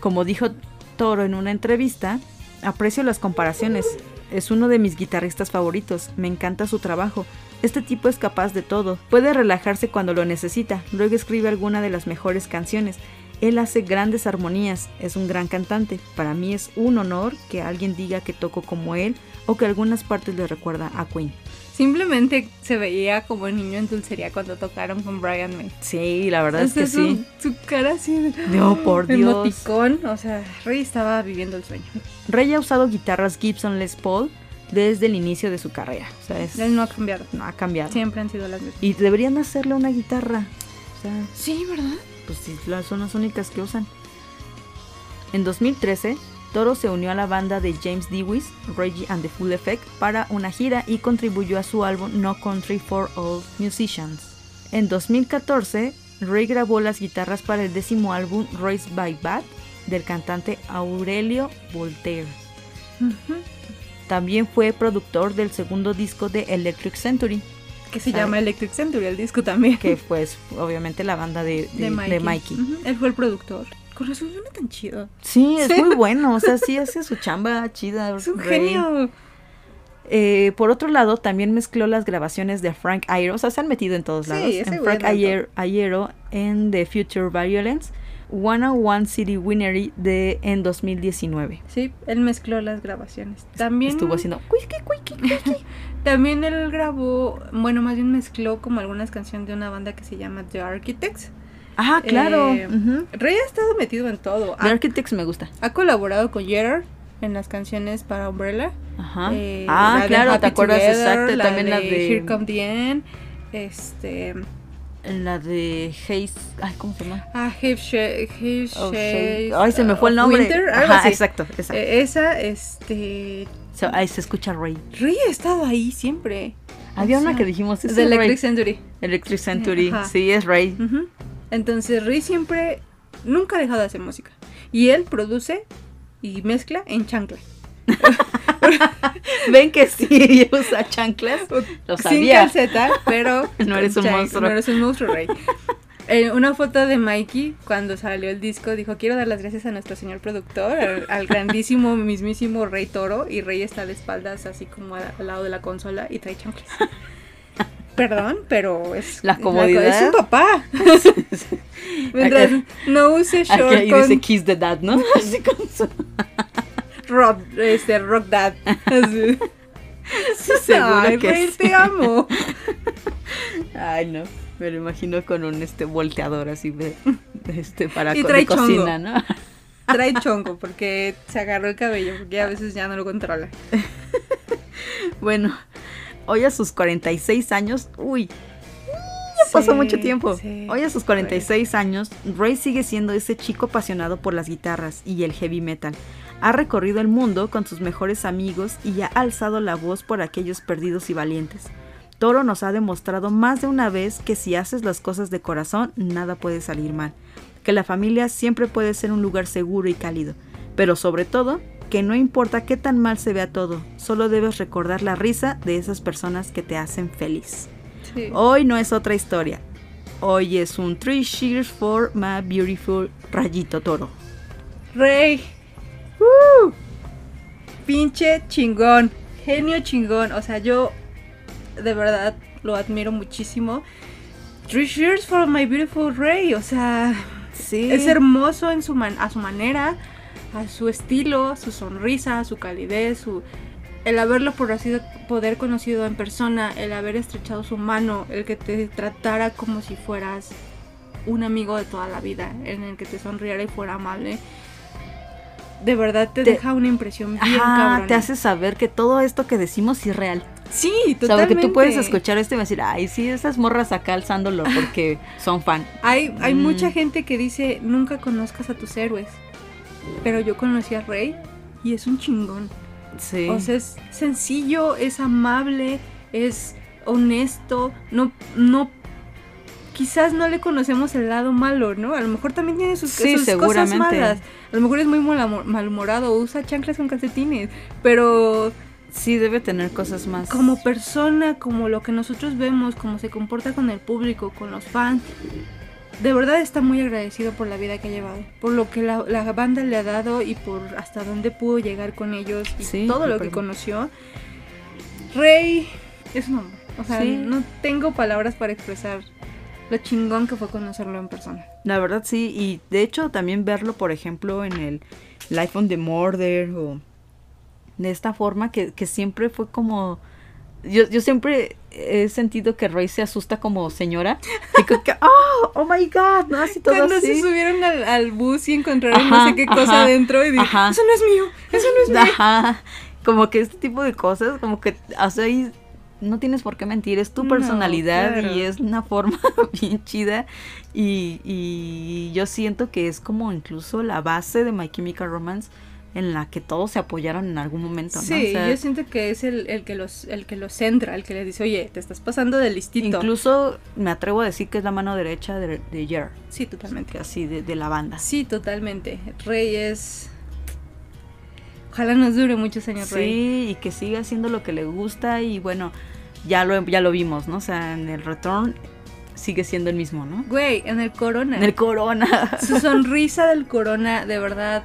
Como dijo Toro en una entrevista, aprecio las comparaciones. Es uno de mis guitarristas favoritos, me encanta su trabajo. Este tipo es capaz de todo, puede relajarse cuando lo necesita, luego escribe alguna de las mejores canciones. Él hace grandes armonías, es un gran cantante. Para mí es un honor que alguien diga que toco como él o que algunas partes le recuerda a Queen. Simplemente se veía como niño en dulcería cuando tocaron con Brian May. Sí, la verdad O es que su, sí. Su cara así de... No, por Dios. Emoticón. O sea, Rey estaba viviendo el sueño. Rey ha usado guitarras Gibson Les Paul desde el inicio de su carrera. O sea, es- Él no ha cambiado. no ha cambiado. Siempre han sido las mismas. Y deberían hacerle una guitarra. O sea, Sí, ¿verdad? pues sí, son las únicas que usan. En 2013, Toro se unió a la banda de James Dewis, Reggie and the Full Effect, para una gira y contribuyó a su álbum No Country for All Musicians. En 2014, Ray grabó las guitarras para el décimo álbum Raised by Bad del cantante Aurelio Voltaire. Ujú. También fue productor del segundo disco de Electric Century, Que se llama Electric Century, el disco también. que pues obviamente la banda de, de- de Mikey. Él fue el productor. Con razón suena tan chido. Sí, es Sí. muy bueno, o sea, sí hace su chamba chida. Es un genio. Eh, por otro lado, también mezcló las grabaciones de Frank Iero, o sea, se han metido en todos Sí, lados. ese En Frank Ayer- Aiero en The Future Violence, One on One City Winery de en 2019. Sí, él mezcló las grabaciones. También Estuvo haciendo. También él grabó, bueno, más bien mezcló como algunas canciones de una banda que se llama The Architects. Ah, claro. Eh. Rey ha estado metido en todo. The Ha, Architects me gusta. ha colaborado con Gerard en las canciones para Umbrella. Ajá. Eh, ah, la de claro, ¿te acuerdas? Together, Exacto, también la de Here Come the End. Este. La de Haze, ay, ¿cómo se llama? Ah, Have Sh- Have Oh, Shade. Ay, se me fue el of nombre. Winter, algo Ajá, así. exacto, esa. Eh, esa, este. So, ahí se escucha Ray. Rey ha estado ahí siempre. Había O una que dijimos, es de Ray. Electric Century. Electric Century, Ajá. sí, es Ray. Entonces, Rey siempre, nunca ha dejado de hacer música. Y él produce y mezcla en chancla. Ven que sí usa chanclas. Lo Sin sabía. calceta, pero... No eres un monstruo. No eres un monstruo, Rey. En una foto de Mikey, cuando salió el disco, dijo, quiero dar las gracias a nuestro señor productor, al, al grandísimo, mismísimo Rey Toro, y Rey está de espaldas así como al, al lado de la consola y trae chanclas. Perdón, pero es... La comodidad. Es un papá. Mientras no use Aquí short con dice Kiss the Dad, ¿no? Así con su... rock, este, rock dad. Así. Sí, seguro Ay, que Rey, sí. te amo. Ay, no. Me lo imagino con un este volteador así de este, para Y trae de cocina. ¿no? Trae chongo porque se agarró el cabello, porque a veces ya no lo controla. Bueno, hoy a sus 46 años, uy, ya pasó Sí, mucho tiempo. sí, Hoy a sus 46 años, Ray sigue siendo ese chico apasionado por las guitarras y el heavy metal. Ha recorrido el mundo con sus mejores amigos y ha alzado la voz por aquellos perdidos y valientes. Toro nos ha demostrado más de una vez que si haces las cosas de corazón, nada puede salir mal. Que la familia siempre puede ser un lugar seguro y cálido. Pero sobre todo, que no importa qué tan mal se vea todo, solo debes recordar la risa de esas personas que te hacen feliz. Sí. Hoy no es otra historia. Hoy es un Three Cheers for My Beautiful Rayito Toro. Rey. Pinche chingón. Genio chingón. O sea, yo de verdad lo admiro muchísimo. Three cheers for my beautiful Rey. O sea, Sí. es hermoso en su man- a su manera, a su estilo, su sonrisa, su calidez, su el haberlo por así de- poder conocido en persona, el haber estrechado su mano, el que te tratara como si fueras un amigo de toda la vida, en el que te sonriera y fuera amable. De verdad te, Te- deja una impresión bien Ajá, cabrona. te hace saber que todo esto que decimos es real. Sí, O sea, totalmente. porque tú puedes escuchar esto y decir, ay, sí, esas morras acá alzándolo porque son fan. Hay, hay Mm. mucha gente que dice, nunca conozcas a tus héroes. Pero yo conocí a Rey y es un chingón. Sí. O sea, es sencillo, es amable, es honesto, no, no, quizás no le conocemos el lado malo, ¿no? A lo mejor también tiene sus, Sí, sus cosas malas. A lo mejor es muy malhumorado, usa chanclas con calcetines, pero sí, debe tener cosas más. como persona, como lo que nosotros vemos, como se comporta con el público, con los fans, de verdad está muy agradecido por la vida que ha llevado, por lo que la, la banda le ha dado y por hasta dónde pudo llegar con ellos y Sí, todo lo que conoció. Rey es un hombre, o sea, Sí. no tengo palabras para expresar lo chingón que fue conocerlo en persona. La verdad sí, y de hecho también verlo, por ejemplo, en el Life on the Murder o de esta forma que, que siempre fue como... Yo, yo siempre he sentido que Roy se asusta como señora. Y como que, oh, oh my god, ¿no? Así todo Cuando así. se subieron al, al bus y encontraron no sé qué cosa adentro y dije, eso no es mío, eso no es mío. Ajá, como que este tipo de cosas, como que, o sea, y no tienes por qué mentir, es tu No, personalidad claro. y es una forma bien chida y, y yo siento que es como incluso la base de My Chemical Romance en la que todos se apoyaron en algún momento, ¿no? Sí, O sea, yo siento que es el, el que los el que los centra, el que le dice, oye, te estás pasando de listito. incluso me atrevo a decir que es la mano derecha de, de Jer, sí, totalmente. así de, de la banda. Sí, totalmente. Rey es... Ojalá nos dure muchos años, Rey. Sí, y que siga haciendo lo que le gusta y bueno, ya lo, ya lo vimos, ¿no? O sea, en el return sigue siendo el mismo, ¿no? Güey, en el Corona. En el Corona. Su sonrisa del Corona, de verdad,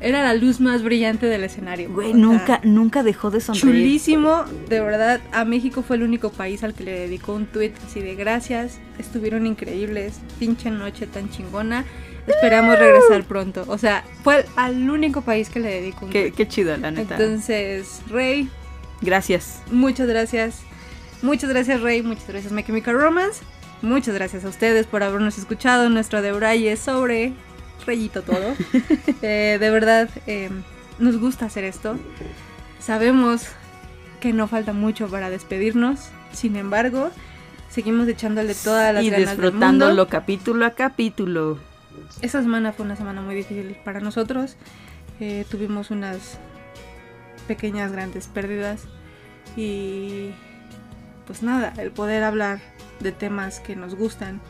era la luz más brillante del escenario. Güey, sea, nunca, nunca dejó de sonreír. Chulísimo, de verdad, a México fue el único país al que le dedicó un tweet así de gracias, estuvieron increíbles, pinche noche tan chingona, esperamos regresar pronto. O sea, fue al único país que le dedicó un Qué, tweet. qué chido, la neta. Entonces, Rey, Gracias. muchas gracias. Muchas gracias, Rey, muchas gracias, My Chemical Romance. Muchas gracias a ustedes por habernos escuchado en nuestro debraye sobre Reyito todo. Eh, de verdad, eh, nos gusta hacer esto. Sabemos que no falta mucho para despedirnos. Sin embargo, seguimos echándole todas las y ganas del disfrutándolo mundo. capítulo a capítulo. Esta semana fue una semana muy difícil para nosotros. Eh, tuvimos unas pequeñas, grandes pérdidas. Y pues nada, el poder hablar de temas que nos gustan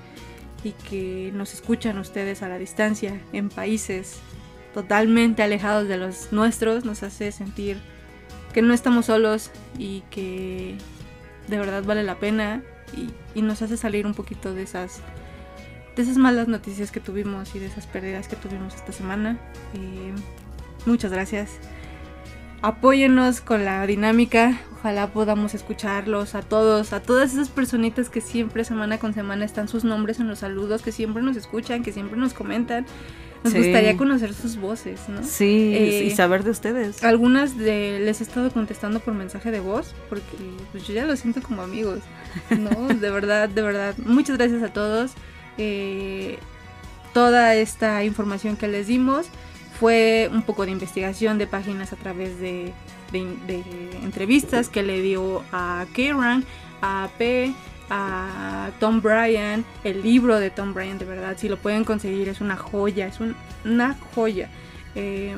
y que nos escuchan ustedes a la distancia en países totalmente alejados de los nuestros nos hace sentir que no estamos solos y que de verdad vale la pena y, nos hace salir un poquito de esas de esas malas noticias que tuvimos y de esas pérdidas que tuvimos esta semana. Eh, muchas gracias. Apóyennos con la dinámica. Ojalá podamos escucharlos a todos, a todas esas personitas que siempre semana con semana están sus nombres en los saludos, que siempre nos escuchan, que siempre nos comentan. Nos Sí. gustaría conocer sus voces, ¿no? Sí, Eh, y saber de ustedes. Algunas de les he estado contestando por mensaje de voz porque pues, yo ya los siento como amigos. No, de verdad, de verdad. Muchas gracias a todos. Eh, toda esta información que les dimos fue un poco de investigación de páginas a través de, entrevistas que le dio a Kieran, a P, a Tom Bryan, el libro de Tom Bryan, de verdad, si lo pueden conseguir, es una joya, es un- una joya. Eh,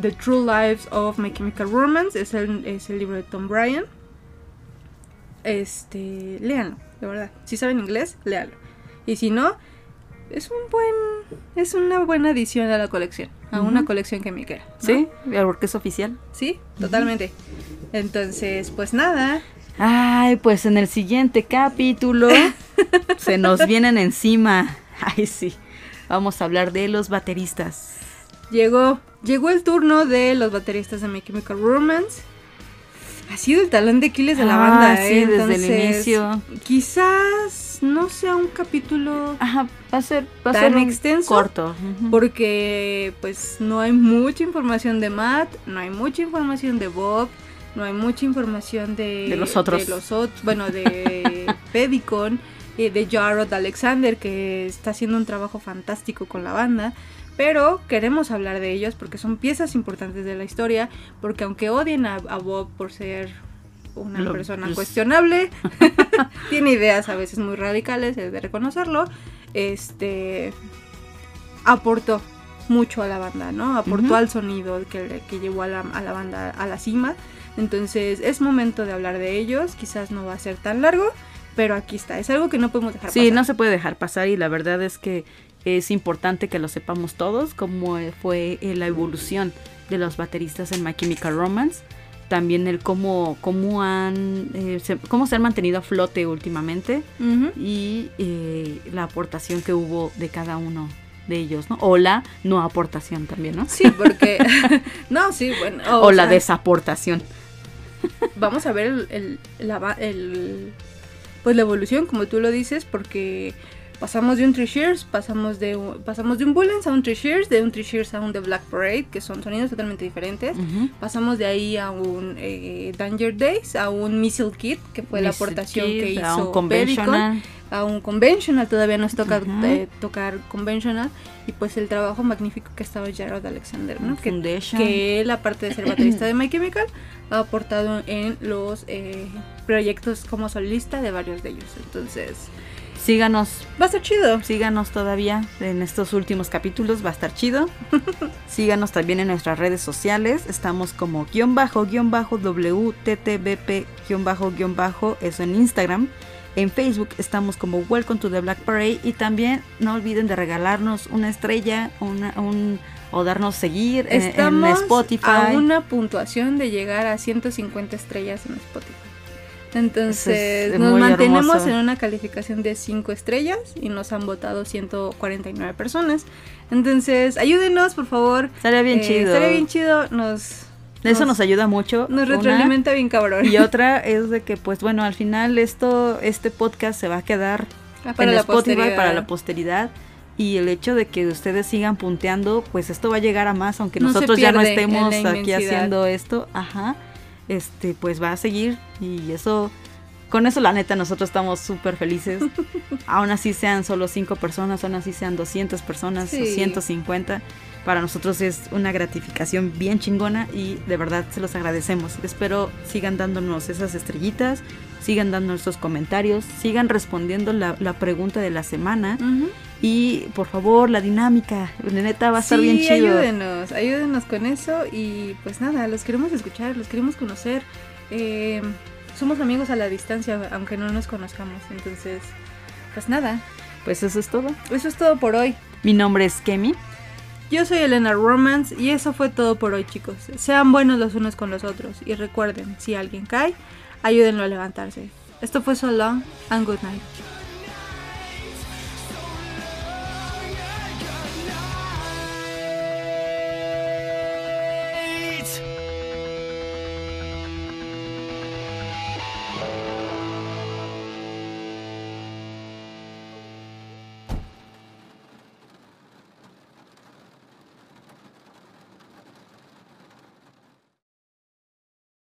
The True Lives of My Chemical Romance es el, es el libro de Tom Bryan. Este, léanlo, de verdad. Si saben inglés, léanlo. Y si no, es un buen, es una buena adición a la colección, a una colección quemiquera. ¿no? Sí, porque es oficial. Sí, totalmente. Entonces, pues nada, Ay, pues en el siguiente capítulo se nos vienen encima. Ay, sí. Vamos a hablar de los bateristas. llegó, llegó el turno de los bateristas de My Chemical Romance. Ha sido el talón de Aquiles de la Ah, banda, sí, ¿eh? desde el Entonces, inicio. Quizás no sea un capítulo Ajá, va a ser, va ¿Tan ser extenso? corto. porque pues no hay mucha información de Matt, no hay mucha información de Bob, no hay mucha información de, De los otros. de los ot- bueno, de Pedicon, y de Jarrod Alexander, que está haciendo un trabajo fantástico con la banda. Pero queremos hablar de ellos porque son piezas importantes de la historia. Porque aunque odien a, a Bob por ser una Lo- persona pues- cuestionable, tiene ideas a veces muy radicales, es de reconocerlo. Este aportó mucho a la banda, ¿no? Aportó al sonido que, que llevó a la, a la banda a la cima. Entonces es momento de hablar de ellos. Quizás no va a ser tan largo, pero aquí está. Es algo que no podemos dejar Sí, pasar. no se puede dejar pasar y la verdad es que es importante que lo sepamos todos, cómo fue eh, la evolución de los bateristas en My Chemical Romance. También el cómo, cómo han eh, se, cómo se han mantenido a flote últimamente y eh, la aportación que hubo de cada uno de ellos, ¿no? O la no aportación también, ¿no? Sí, porque... no, sí, bueno. O, la sea, desaportación. Vamos a ver el, el- la, el- pues la evolución, como tú lo dices, porque pasamos de un Three Shears, pasamos de un, pasamos de un Bullens a un Three Shears, de un Three Shears a un The Black Parade, que son sonidos totalmente diferentes. Ujú. Pasamos de ahí a un eh, Danger Days, a un Missile Kit, que fue la Missile aportación Kid, que hizo a un conventional. a un Conventional, todavía nos toca Ujú. eh, tocar Conventional, y pues el trabajo magnífico que ha estado Jarrod Alexander, ¿no? Que, que él, aparte de ser baterista de My Chemical, ha aportado en los eh, proyectos como solista de varios de ellos. Entonces, Síganos va a ser chido. Síganos todavía en estos últimos capítulos, va a estar chido. Síganos también en nuestras redes sociales. Estamos como guion bajo, guion bajo, WTTBP, guion bajo, guion bajo, eso en Instagram. En Facebook estamos como Welcome to the Black Parade. Y también no olviden de regalarnos una estrella una, un, o darnos seguir en- en, Estamos Spotify. a una puntuación de llegar a 150 estrellas en Spotify. Entonces, es nos mantenemos hermoso. en una calificación de 5 estrellas y nos han votado 149 personas. Entonces, ayúdenos, por favor. Estaría bien Eh, chido. Estaría bien chido. Nos, Eso nos ayuda mucho. nos Una, retroalimenta bien cabrón. Y otra es de que, pues bueno, al final esto, este podcast se va a quedar Ah, para en la Spotify posteridad. para la posteridad. Y el hecho de que ustedes sigan punteando, pues esto va a llegar a más, aunque No nosotros ya no estemos aquí haciendo esto, ajá, este, pues va a seguir y eso, con eso la neta nosotros estamos súper felices. aún así sean solo cinco personas, aún así sean 200 personas o Sí. 150, para nosotros es una gratificación bien chingona y de verdad se los agradecemos. Espero sigan dándonos esas estrellitas, sigan dándonos esos comentarios, sigan respondiendo la, la pregunta de la semana. Y por favor la dinámica, neta va a estar sí, bien chido. ayúdenos, ayúdenos con eso y pues nada, los queremos escuchar, los queremos conocer. Eh, somos amigos a la distancia, aunque no nos conozcamos, entonces, pues nada, Pues eso es todo. eso es todo por hoy. Mi nombre es Kemi. Yo soy Elena Romance y eso fue todo por hoy chicos. Sean buenos los unos con los otros y recuerden, si alguien cae, ayúdenlo a levantarse. Esto fue So Long and Good Night.